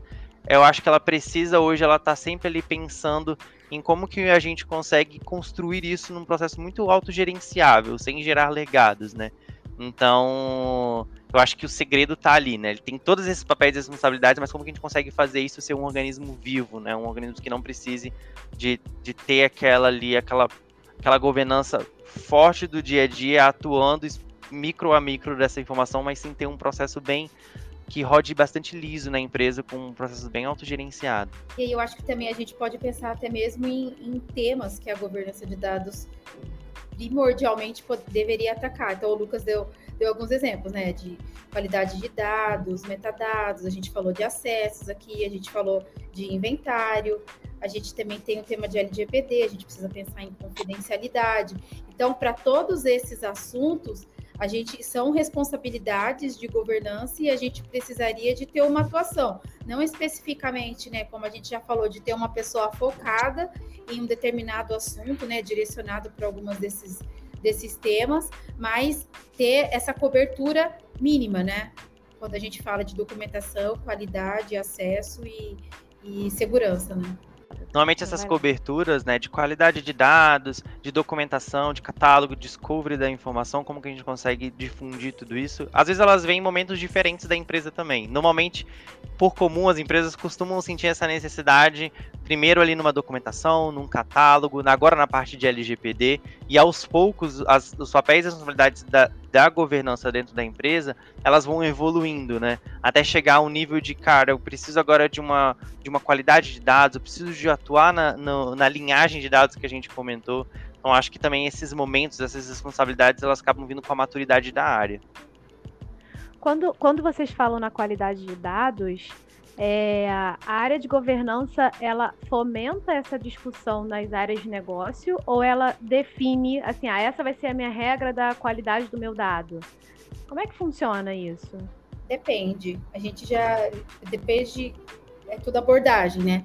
eu acho que ela precisa hoje, ela está sempre ali pensando em como que a gente consegue construir isso num processo muito autogerenciável, sem gerar legados, né? Então, eu acho que o segredo tá ali, né? Ele tem todos esses papéis e responsabilidades, mas como que a gente consegue fazer isso ser um organismo vivo, né? Um organismo que não precise de, de ter aquela ali, aquela, aquela governança forte do dia a dia, atuando micro a micro dessa informação, mas sim ter um processo bem que rode bastante liso na empresa, com um processo bem autogerenciado. E aí eu acho que também a gente pode pensar até mesmo em, em temas que a governança de dados primordialmente deveria atacar. Então o Lucas deu deu alguns exemplos, né, de qualidade de dados, metadados, a gente falou de acessos aqui, a gente falou de inventário, a gente também tem o tema de LGPD, a gente precisa pensar em confidencialidade. Então, para todos esses assuntos, a gente são responsabilidades de governança e a gente precisaria de ter uma atuação, não especificamente, né, como a gente já falou, de ter uma pessoa focada em um determinado assunto, né, direcionado para algumas desses desses temas, mas ter essa cobertura mínima, né? Quando a gente fala de documentação, qualidade, acesso e, e segurança, né? Normalmente essas coberturas, né, de qualidade de dados, de documentação, de catálogo, discovery da informação, como que a gente consegue difundir tudo isso? Às vezes elas vêm em momentos diferentes da empresa também. Normalmente, por comum, as empresas costumam sentir essa necessidade primeiro ali numa documentação, num catálogo, agora na parte de LGPD, e aos poucos as, os papéis e responsabilidades da, da governança dentro da empresa, elas vão evoluindo, né? Até chegar a um nível de, cara, eu preciso agora de uma, de uma qualidade de dados, eu preciso de atuar na, no, na linhagem de dados que a gente comentou. Então acho que também esses momentos, essas responsabilidades, elas acabam vindo com a maturidade da área. Quando, quando vocês falam na qualidade de dados, é, a área de governança ela fomenta essa discussão nas áreas de negócio ou ela define assim, ah, essa vai ser a minha regra da qualidade do meu dado? Como é que funciona isso? Depende. A gente já depende é tudo abordagem, né?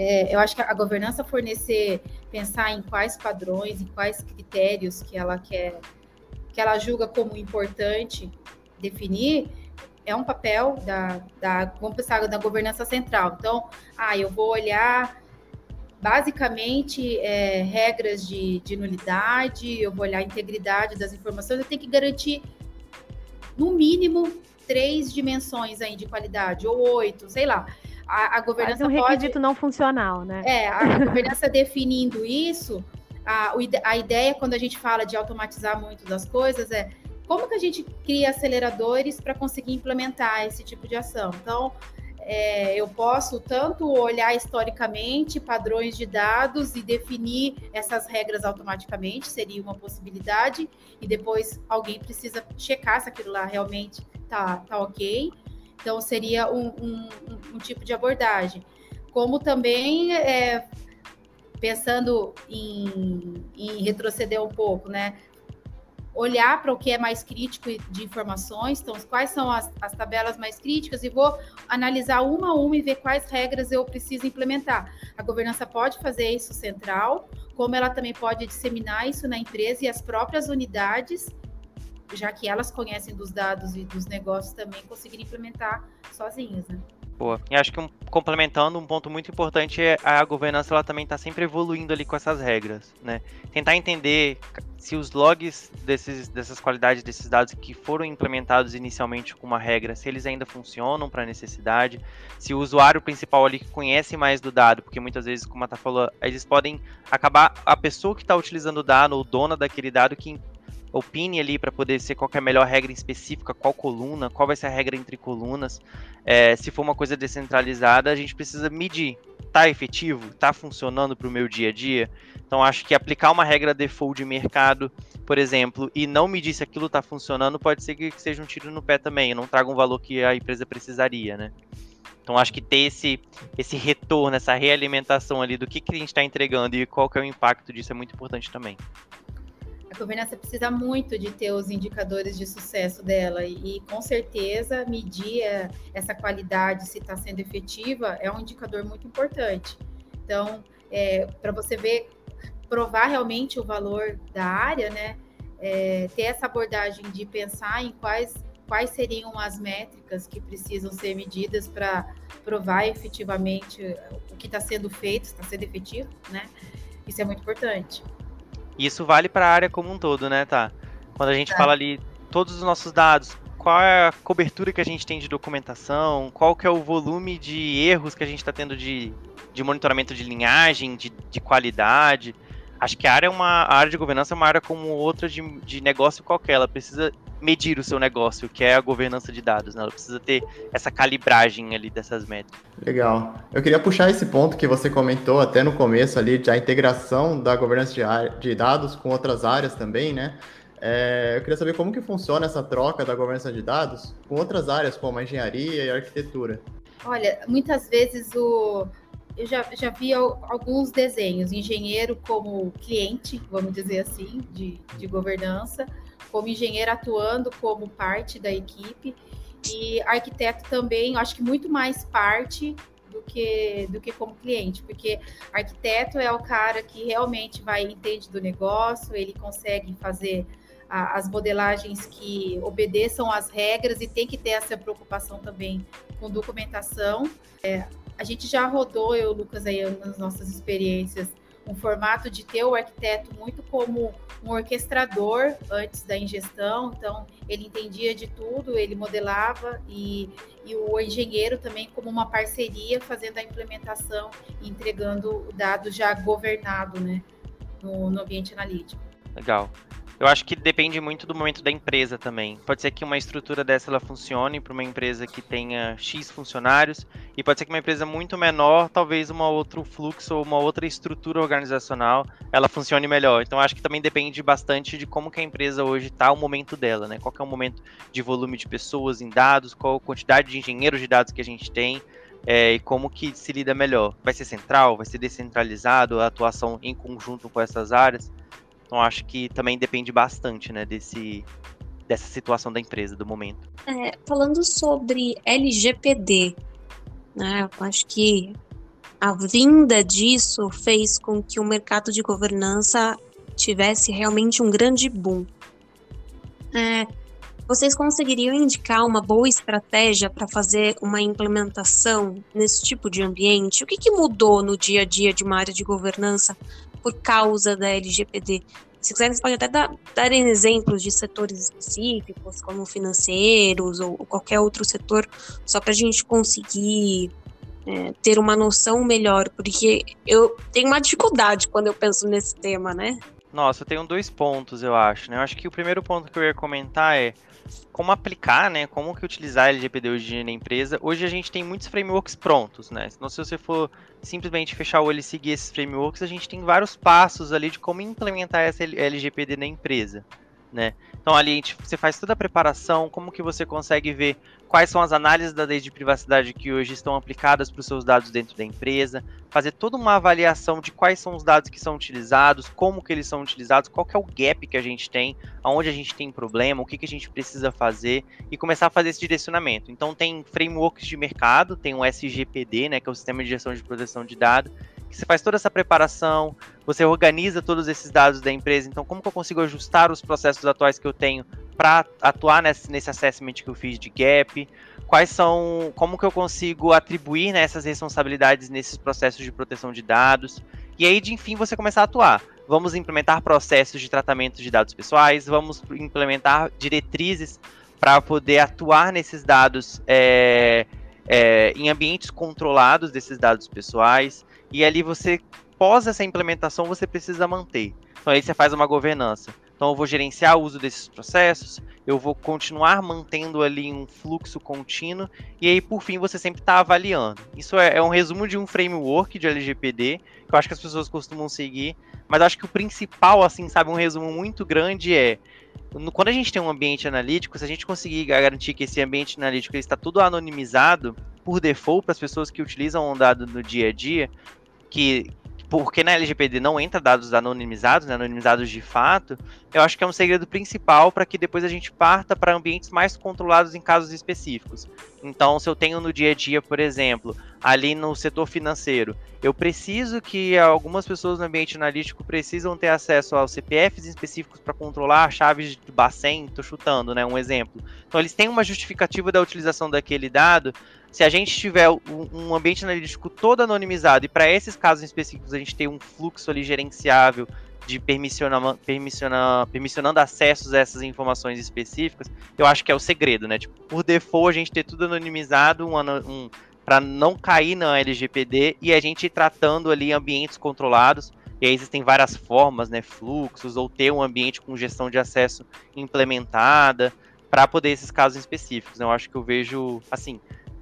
é, eu acho que a governança fornecer, pensar em quais padrões e quais critérios que ela quer, que ela julga como importante definir, é um papel da, da vamos pensar da governança central. Então, ah, eu vou olhar basicamente é, regras de, de nulidade, eu vou olhar a integridade das informações, eu tenho que garantir no mínimo três dimensões aí de qualidade, ou oito, sei lá. A, a governança Quase um pode... requisito não funcional, né? É, a governança definindo isso, a, a ideia quando a gente fala de automatizar muito das coisas é como que a gente cria aceleradores para conseguir implementar esse tipo de ação. Então, é, eu posso tanto olhar historicamente padrões de dados e definir essas regras automaticamente, seria uma possibilidade, e depois alguém precisa checar se aquilo lá realmente tá, tá ok. Então, seria um, um, um tipo de abordagem. Como também, é, pensando em, em retroceder um pouco, né? Olhar para o que é mais crítico de informações, então quais são as, as, tabelas mais críticas e vou analisar uma a uma e ver quais regras eu preciso implementar. A governança pode fazer isso central, como ela também pode disseminar isso na empresa e as próprias unidades, já que elas conhecem dos dados e dos negócios também conseguir implementar sozinhas, né? Boa. E acho que um, complementando, um ponto muito importante é a governança ela também está sempre evoluindo ali com essas regras, né? Tentar entender se os logs desses, dessas qualidades desses dados que foram implementados inicialmente com uma regra, se eles ainda funcionam para necessidade, se o usuário principal ali conhece mais do dado, porque muitas vezes, como a Tá falou, eles podem acabar a pessoa que está utilizando o dado, ou dona daquele dado, que opine ali para poder ser qual é a melhor regra específica, qual coluna, qual vai ser a regra entre colunas. É, se for uma coisa descentralizada, a gente precisa medir. Tá efetivo? Tá funcionando para o meu dia a dia? Então acho que aplicar uma regra default de mercado, por exemplo, e não medir se aquilo está funcionando, pode ser que seja um tiro no pé também, não traga um valor que a empresa precisaria, né? Então acho que ter esse, esse retorno, essa realimentação ali do que, que a gente está entregando e qual que é o impacto disso é muito importante também a governança precisa muito de ter os indicadores de sucesso dela e, e com certeza medir essa qualidade, se está sendo efetiva, é um indicador muito importante. Então, é, para você ver, provar realmente o valor da área, né? É, ter essa abordagem de pensar em quais, quais seriam as métricas que precisam ser medidas para provar efetivamente o que está sendo feito, está sendo efetivo, né? Isso é muito importante. E isso vale para a área como um todo, né, tá? Quando a gente é. fala ali todos os nossos dados, qual é a cobertura que a gente tem de documentação, qual que é o volume de erros que a gente está tendo de, de monitoramento de linhagem, de, de qualidade. Acho que a área, é uma, a área de governança é uma área como outra de, de negócio qualquer. Ela precisa medir o seu negócio, que é a governança de dados. Né? Ela precisa ter essa calibragem ali dessas métricas. Legal. Eu queria puxar esse ponto que você comentou até no começo ali, de a integração da governança de, de dados com outras áreas também, né? É, eu queria saber como que funciona essa troca da governança de dados com outras áreas, como a engenharia e a arquitetura. Olha, muitas vezes o, eu já, já vi alguns desenhos, engenheiro como cliente, vamos dizer assim, de, de governança, como engenheiro atuando como parte da equipe e arquiteto também, acho que muito mais parte do que do que como cliente, porque arquiteto é o cara que realmente vai entende do negócio, ele consegue fazer a, as modelagens que obedeçam às regras e tem que ter essa preocupação também com documentação. É, a gente já rodou, eu, Lucas, aí nas nossas experiências, um formato de ter o arquiteto muito como um orquestrador antes da ingestão, então ele entendia de tudo, ele modelava e, e o engenheiro também como uma parceria fazendo a implementação e entregando o dado já governado né, no, no ambiente analítico. Legal. Eu acho que depende muito do momento da empresa também. Pode ser que uma estrutura dessa ela funcione para uma empresa que tenha X funcionários, e pode ser que uma empresa muito menor, talvez uma outro fluxo ou uma outra estrutura organizacional, ela funcione melhor. Então acho que também depende bastante de como que a empresa hoje está, o momento dela, né? Qual é o momento de volume de pessoas em dados, qual a quantidade de engenheiros de dados que a gente tem. É, e como que se lida melhor? Vai ser central? Vai ser descentralizado? A atuação em conjunto com essas áreas? Então acho que também depende bastante, né, desse, dessa situação da empresa, do momento. É, falando sobre LGPD, né, eu acho que a vinda disso fez com que o mercado de governança tivesse realmente um grande boom. É, vocês conseguiriam indicar uma boa estratégia para fazer uma implementação nesse tipo de ambiente? O que, que, mudou no dia a dia de uma área de governança por causa da LGPD? Se quiserem, vocês podem até dar, dar exemplos de setores específicos, como financeiros ou, ou qualquer outro setor, só para a gente conseguir é, ter uma noção melhor, porque eu tenho uma dificuldade quando eu penso nesse tema, né? Nossa, eu tenho dois pontos, eu acho, né? Eu acho que o primeiro ponto que eu ia comentar é como aplicar, né? Como que utilizar LGPD hoje na empresa. Hoje a gente tem muitos frameworks prontos, né? Então, se você for simplesmente fechar o olho e seguir esses frameworks, a gente tem vários passos ali de como implementar essa LGPD na empresa né? Então ali gente, você faz toda a preparação, como que você consegue ver quais são as análises da lei de privacidade que hoje estão aplicadas para os seus dados dentro da empresa, fazer toda uma avaliação de quais são os dados que são utilizados, como que eles são utilizados, qual que é o gap que a gente tem, aonde a gente tem problema, o que, que a gente precisa fazer e começar a fazer esse direcionamento. Então tem frameworks de mercado, tem o SGPD, né, que é o Sistema de Gestão de Proteção de Dados, que você faz toda essa preparação, você organiza todos esses dados da empresa. Então, como que eu consigo ajustar os processos atuais que eu tenho para atuar nesse, nesse assessment que eu fiz de gap? Quais são, como que eu consigo atribuir né, essas responsabilidades nesses processos de proteção de dados? E aí, de enfim, você começar a atuar. Vamos implementar processos de tratamento de dados pessoais, vamos implementar diretrizes para poder atuar nesses dados é, é, em ambientes controlados desses dados pessoais. E ali você, pós essa implementação, você precisa manter. Então aí você faz uma governança. Então eu vou gerenciar o uso desses processos, eu vou continuar mantendo ali um fluxo contínuo, e aí por fim você sempre está avaliando. Isso é, é, um resumo de um framework de LGPD, que eu acho que as pessoas costumam seguir, mas acho que o principal, assim, sabe, um resumo muito grande é quando a gente tem um ambiente analítico, se a gente conseguir garantir que esse ambiente analítico está tudo anonimizado por default para as pessoas que utilizam o dado no dia a dia, que porque na LGPD não entra dados anonimizados, né, anonimizados de fato, eu acho que é um segredo principal para que depois a gente parta para ambientes mais controlados em casos específicos. Então, se eu tenho no dia a dia, por exemplo, ali no setor financeiro, eu preciso que algumas pessoas no ambiente analítico precisam ter acesso aos CPFs específicos para controlar chaves de Bacen, estou chutando, né, um exemplo. Então, eles têm uma justificativa da utilização daquele dado, se a gente tiver um ambiente analítico todo anonimizado e para esses casos específicos a gente tem um fluxo ali gerenciável de permissiona, permissiona, permissionando acessos a essas informações específicas, eu acho que é o segredo, né? Tipo, por default a gente ter tudo anonimizado, um, um para não cair na LGPD e a gente tratando ali ambientes controlados. E aí existem várias formas, né? Fluxos, ou ter um ambiente com gestão de acesso implementada para poder esses casos específicos. Né? Eu acho que eu vejo, assim,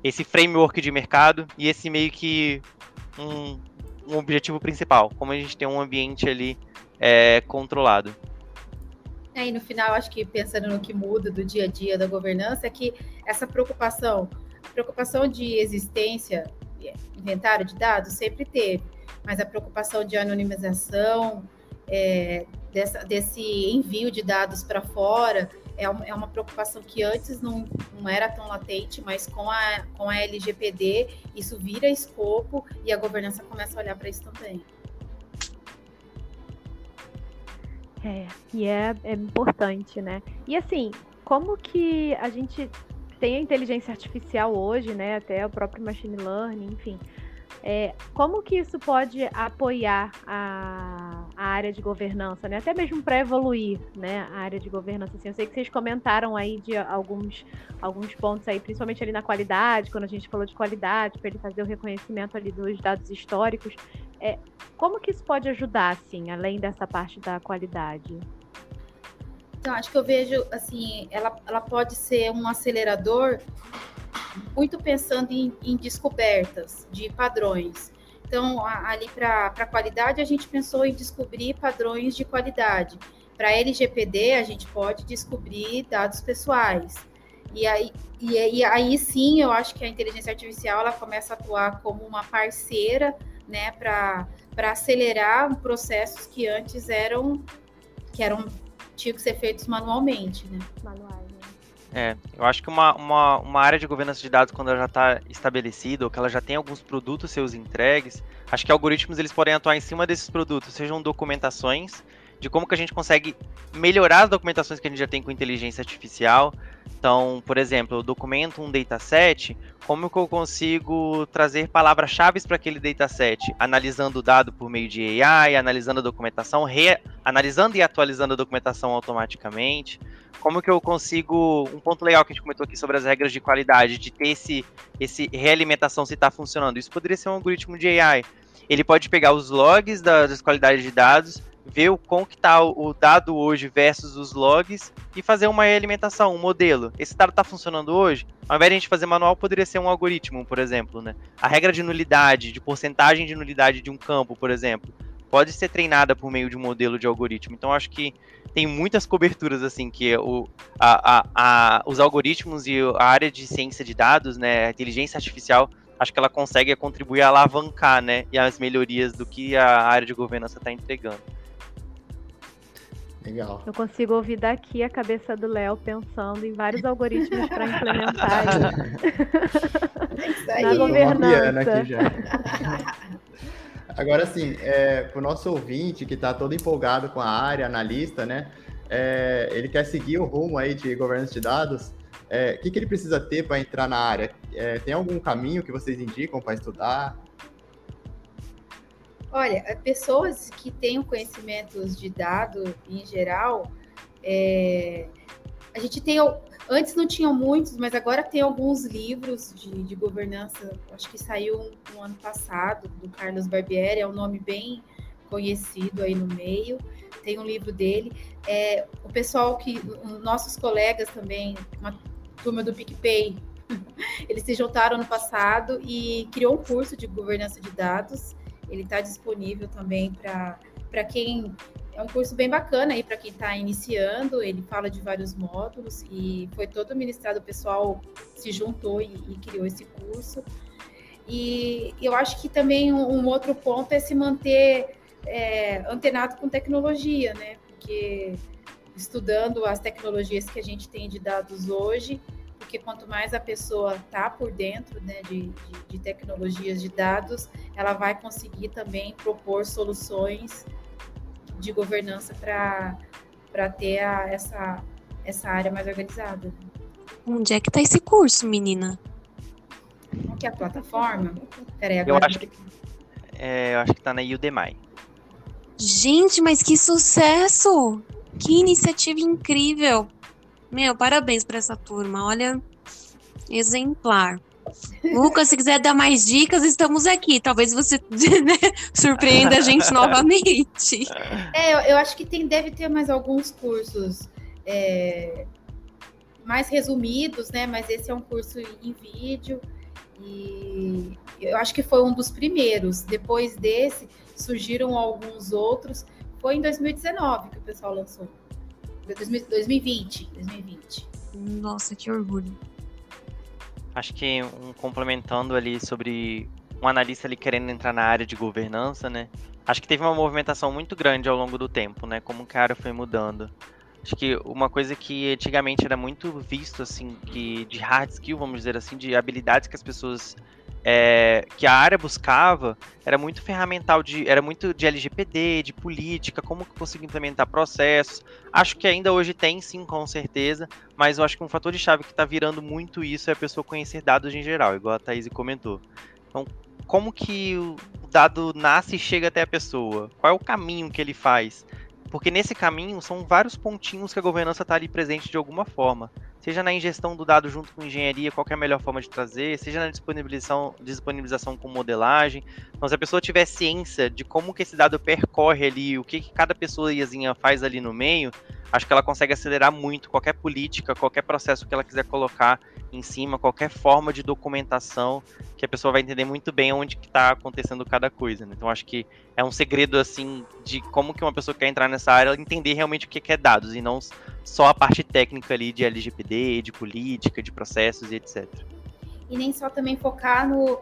esse framework de mercado e esse meio que um, um objetivo principal, como a gente tem um ambiente ali é, controlado. É, e no final, acho que pensando no que muda do dia a dia da governança, é que essa preocupação, preocupação de existência, inventário de dados, sempre teve, mas a preocupação de anonimização, é, dessa, desse envio de dados para fora, é, é uma preocupação que antes não, não era tão latente, mas com a, com a LGPD isso vira escopo e a governança começa a olhar para isso também. É, e é, é importante, né? E assim, como que a gente tem a inteligência artificial hoje, né? Até o próprio machine learning, enfim. É, como que isso pode apoiar a, a área de governança, né? Até mesmo para evoluir, né? A área de governança. Assim, eu sei que vocês comentaram aí de alguns, alguns pontos aí, principalmente ali na qualidade, quando a gente falou de qualidade, para ele fazer o reconhecimento ali dos dados históricos. É, como que isso pode ajudar, assim, além dessa parte da qualidade? Então, acho que eu vejo, assim, ela, ela pode ser um acelerador muito pensando em, em descobertas de padrões. Então, ali para a qualidade, a gente pensou em descobrir padrões de qualidade. Para LGPD, a gente pode descobrir dados pessoais. E aí, e, e, aí sim, eu acho que a inteligência artificial ela começa a atuar como uma parceira né, para acelerar processos que antes eram que eram tinham que ser feitos manualmente, né? Manuais. É, eu acho que uma, uma, uma área de governança de dados, quando ela já está estabelecida, ou que ela já tem alguns produtos seus entregues, acho que algoritmos eles podem atuar em cima desses produtos, sejam documentações, de como que a gente consegue melhorar as documentações que a gente já tem com inteligência artificial. Então, por exemplo, eu documento um dataset, como que eu consigo trazer palavras-chave para aquele dataset? Analisando o dado por meio de AI, analisando a documentação, analisando e atualizando a documentação automaticamente. Como que eu consigo. Um ponto legal que a gente comentou aqui sobre as regras de qualidade, de ter esse, esse realimentação se está funcionando. Isso poderia ser um algoritmo de AI. Ele pode pegar os logs das qualidades de dados, ver o como que está o dado hoje versus os logs e fazer uma realimentação, um modelo. Esse dado está funcionando hoje? Ao invés de a gente fazer manual, poderia ser um algoritmo, por exemplo, né? A regra de nulidade, de porcentagem de nulidade de um campo, por exemplo, pode ser treinada por meio de um modelo de algoritmo. Então, acho que tem muitas coberturas, assim, que o, a, a, a, os algoritmos e a área de ciência de dados, né, a inteligência artificial, acho que ela consegue contribuir a alavancar, né, e as melhorias do que a área de governança está entregando. Legal. Eu consigo ouvir daqui a cabeça do Léo pensando em vários algoritmos para implementar na governança. Aqui já. Agora, sim, é, para o nosso ouvinte que está todo empolgado com a área, analista, né? É, ele quer seguir o rumo aí de governança de dados. É, o que, que ele precisa ter para entrar na área? É, tem algum caminho que vocês indicam para estudar? Olha, é, pessoas que tenham conhecimentos de dado em geral, é, a gente tem Antes não tinham muitos, mas agora tem alguns livros de, de governança. Acho que saiu no ano passado, do Carlos Barbieri, é um nome bem conhecido aí no meio. Tem um livro dele. É, o pessoal que. Nossos colegas também, uma turma do PicPay, eles se juntaram no passado e criou um curso de governança de dados. Ele está disponível também para quem é um curso bem bacana aí para quem está iniciando. Ele fala de vários módulos e foi todo ministrado. O pessoal se juntou e, e criou esse curso. E eu acho que também um, um outro ponto é se manter é, antenado com tecnologia, né? Porque estudando as tecnologias que a gente tem de dados hoje, porque quanto mais a pessoa está por dentro né, de, de, de, tecnologias de dados, ela vai conseguir também propor soluções de governança para ter a, essa, essa área mais organizada. Onde é que está esse curso, menina? Que é a plataforma? Peraí, agora... Eu acho que, é, eu acho que tá na Udemy. Gente, mas que sucesso! Que iniciativa incrível! Meu, parabéns para essa turma. Olha, exemplar. Lucas, se quiser dar mais dicas, estamos aqui. Talvez você né, surpreenda a gente novamente. É, eu, eu, acho que tem, deve ter mais alguns cursos é, mais resumidos, né? Mas esse é um curso em vídeo e eu acho que foi um dos primeiros. Depois desse, surgiram alguns outros. Foi em 2019 que o pessoal lançou. 2020, 2020. Nossa, que orgulho. Acho que um complementando ali sobre um analista ali querendo entrar na área de governança, né? Acho que teve uma movimentação muito grande ao longo do tempo, né? Como o cara foi mudando. Acho que uma coisa que antigamente era muito visto, assim, que de hard skill, vamos dizer assim, de habilidades que as pessoas é, que a área buscava era muito ferramental de era muito de LGPD, de política, como que consigo implementar processos. Acho que ainda hoje tem sim, com certeza, mas eu acho que um fator de chave que está virando muito isso é a pessoa conhecer dados em geral, igual a Thaís comentou. Então, como que o dado nasce e chega até a pessoa? Qual é o caminho que ele faz? Porque nesse caminho são vários pontinhos que a governança está ali presente de alguma forma seja na ingestão do dado junto com engenharia, qual é a melhor forma de trazer, seja na disponibilização, disponibilização com modelagem. Então, se a pessoa tiver ciência de como que esse dado percorre ali, o que, que cada pessoa faz ali no meio, acho que ela consegue acelerar muito qualquer política, qualquer processo que ela quiser colocar em cima, qualquer forma de documentação, que a pessoa vai entender muito bem onde que está acontecendo cada coisa. Né? Então acho que é um segredo assim de como que uma pessoa quer entrar nessa área, entender realmente o que é dados e não só a parte técnica ali de LGPD, de política, de processos e etc. E nem só também focar no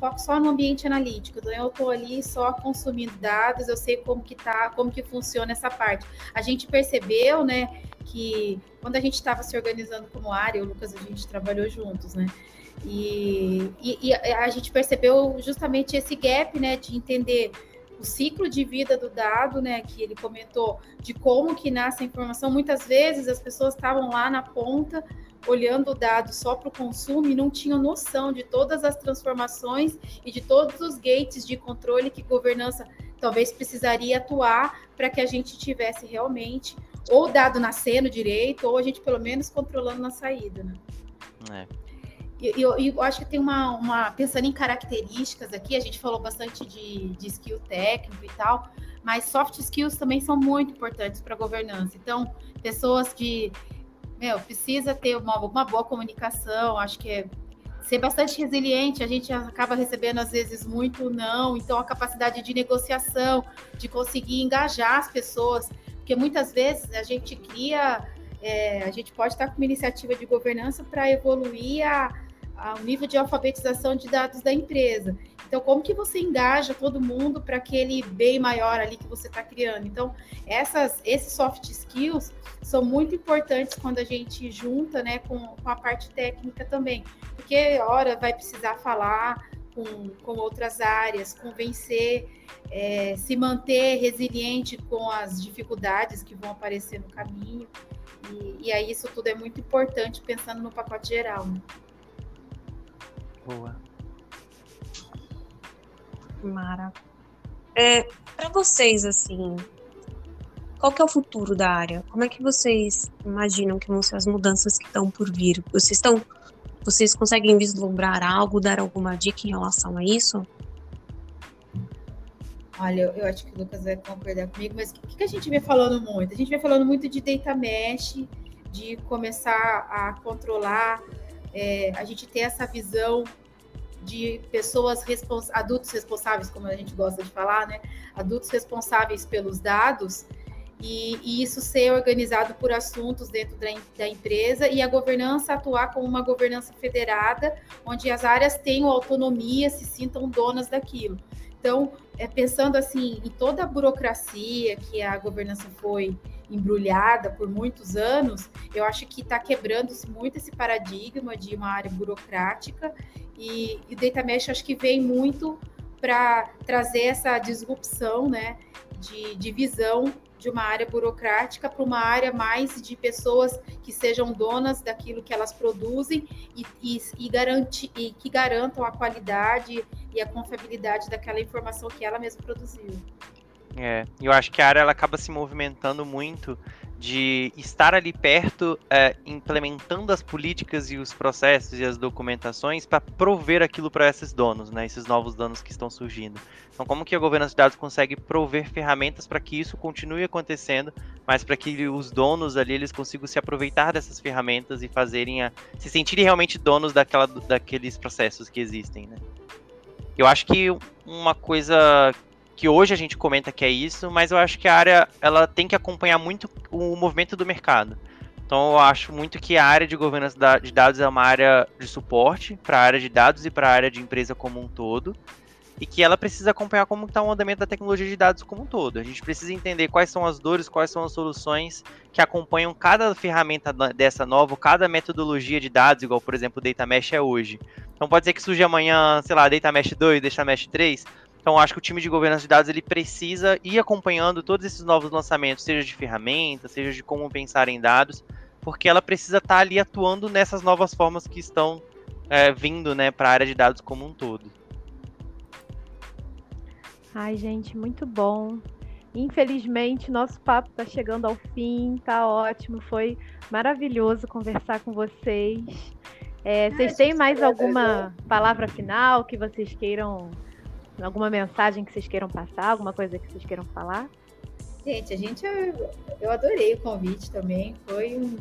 foco só no ambiente analítico. Então eu estou ali só consumindo dados, eu sei como que tá, como que funciona essa parte. A gente percebeu, né, que quando a gente estava se organizando como área, o Lucas, a gente trabalhou juntos, né? E, e, e, a gente percebeu justamente esse gap, né, de entender o ciclo de vida do dado, né, que ele comentou, de como que nasce a informação. Muitas vezes as pessoas estavam lá na ponta, olhando o dado só para o consumo e não tinham noção de todas as transformações e de todos os gates de controle que governança talvez precisaria atuar para que a gente tivesse realmente ou dado nascendo direito, ou a gente pelo menos controlando na saída, né? É. E eu, eu, acho que tem uma, uma, Pensando em características aqui, a gente falou bastante de, de skill técnico e tal, mas soft skills também são muito importantes para a governança. Então, pessoas de. Meu, precisa ter uma, uma boa comunicação, acho que é ser bastante resiliente, a gente acaba recebendo às vezes muito não, então a capacidade de negociação, de conseguir engajar as pessoas, porque muitas vezes a gente cria, é, a gente pode estar com uma iniciativa de governança para evoluir a, ao nível de alfabetização de dados da empresa. Então, como que você engaja todo mundo para aquele bem maior ali que você está criando? Então, essas, esses soft skills são muito importantes quando a gente junta né, com, com a parte técnica também, porque hora vai precisar falar com, com outras áreas, convencer, é, se manter resiliente com as dificuldades que vão aparecer no caminho. E, e aí isso tudo é muito importante pensando no pacote geral. Né? Boa. Mara. É, para vocês, assim, qual que é o futuro da área? Como é que vocês imaginam que vão ser as mudanças que estão por vir? Vocês estão, vocês conseguem vislumbrar algo, dar alguma dica em relação a isso? Olha, eu acho que o Lucas vai concordar comigo, mas o que, que a gente vem falando muito? A gente vem falando muito de data mesh, de começar a controlar é, a gente ter essa visão de pessoas respons adultos responsáveis, como a gente gosta de falar, né? Adultos responsáveis pelos dados e, e isso ser organizado por assuntos dentro da, da, empresa e a governança atuar como uma governança federada, onde as áreas tenham autonomia, se sintam donas daquilo. Então, é, pensando assim em toda a burocracia que a governança foi embrulhada por muitos anos, eu acho que está quebrando-se muito esse paradigma de uma área burocrática. E, e Data Mesh acho que vem muito para trazer essa disrupção né, de, de visão de uma área burocrática para uma área mais de pessoas que sejam donas daquilo que elas produzem e, e, e, e que garantam a qualidade e a confiabilidade daquela informação que ela mesma produziu. É, eu acho que a área ela acaba se movimentando muito de estar ali perto, é, implementando as políticas e os processos e as documentações para prover aquilo para esses donos, né, esses novos donos que estão surgindo. Então, como que a governança de dados consegue prover ferramentas para que isso continue acontecendo, mas para que os donos ali eles consigam se aproveitar dessas ferramentas e fazerem a, se sentirem realmente donos daquela, daqueles processos que existem, né? Eu acho que uma coisa que hoje a gente comenta que é isso, mas eu acho que a área ela tem que acompanhar muito o movimento do mercado. Então eu acho muito que a área de governança de dados é uma área de suporte para a área de dados e para a área de empresa como um todo. E que ela precisa acompanhar como está o andamento da tecnologia de dados como um todo. A gente precisa entender quais são as dores, quais são as soluções que acompanham cada ferramenta dessa nova, cada metodologia de dados, igual por exemplo o Data Mesh é hoje. Então pode ser que surja amanhã, sei lá, Data Mesh 2, Data Mesh 3, então, acho que o time de governança de dados ele precisa ir acompanhando todos esses novos lançamentos, seja de ferramentas, seja de como pensar em dados, porque ela precisa estar tá ali atuando nessas novas formas que estão é, vindo né, para a área de dados como um todo. Ai, gente, muito bom. Infelizmente, nosso papo está chegando ao fim, tá ótimo, foi maravilhoso conversar com vocês. É, vocês têm mais alguma palavra final que vocês queiram Alguma mensagem que vocês queiram passar? Alguma coisa que vocês queiram falar? Gente, a gente eu adorei o convite também. Foi um,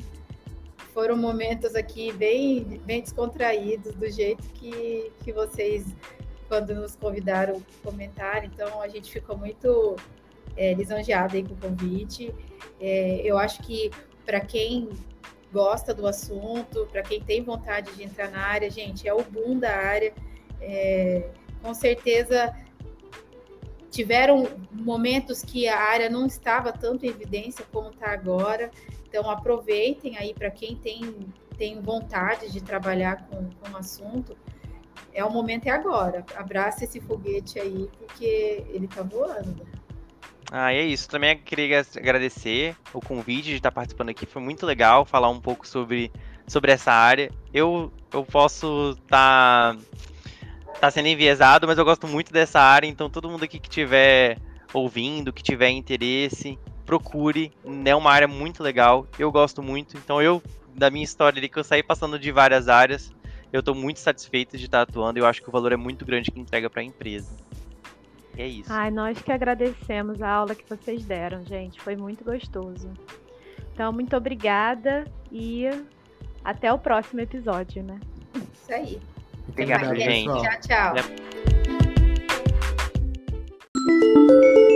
foram momentos aqui bem, bem descontraídos, do jeito que, que vocês, quando nos convidaram, comentaram. Então, a gente ficou muito é, lisonjeado aí com o convite. É, eu acho que para quem gosta do assunto, para quem tem vontade de entrar na área, gente, é o boom da área. É, com certeza tiveram momentos que a área não estava tanto em evidência como está agora. Então, aproveitem aí para quem tem, tem vontade de trabalhar com, com o assunto. É o momento é agora. Abraça esse foguete aí, porque ele está voando. Ah, é isso. Também queria agradecer o convite de estar participando aqui. Foi muito legal falar um pouco sobre, sobre essa área. Eu, eu posso estar. Tá tá sendo enviesado, mas eu gosto muito dessa área, então todo mundo aqui que tiver ouvindo, que tiver interesse, procure. É uma área muito legal, eu gosto muito. Então eu, da minha história ali, que eu saí passando de várias áreas, eu estou muito satisfeito de estar atuando. Eu acho que o valor é muito grande que entrega para a empresa. E é isso. Ai, nós que agradecemos a aula que vocês deram, gente. Foi muito gostoso. Então, muito obrigada e até o próximo episódio, né? Isso aí. Obrigado, gente. Tchau, tchau. tchau.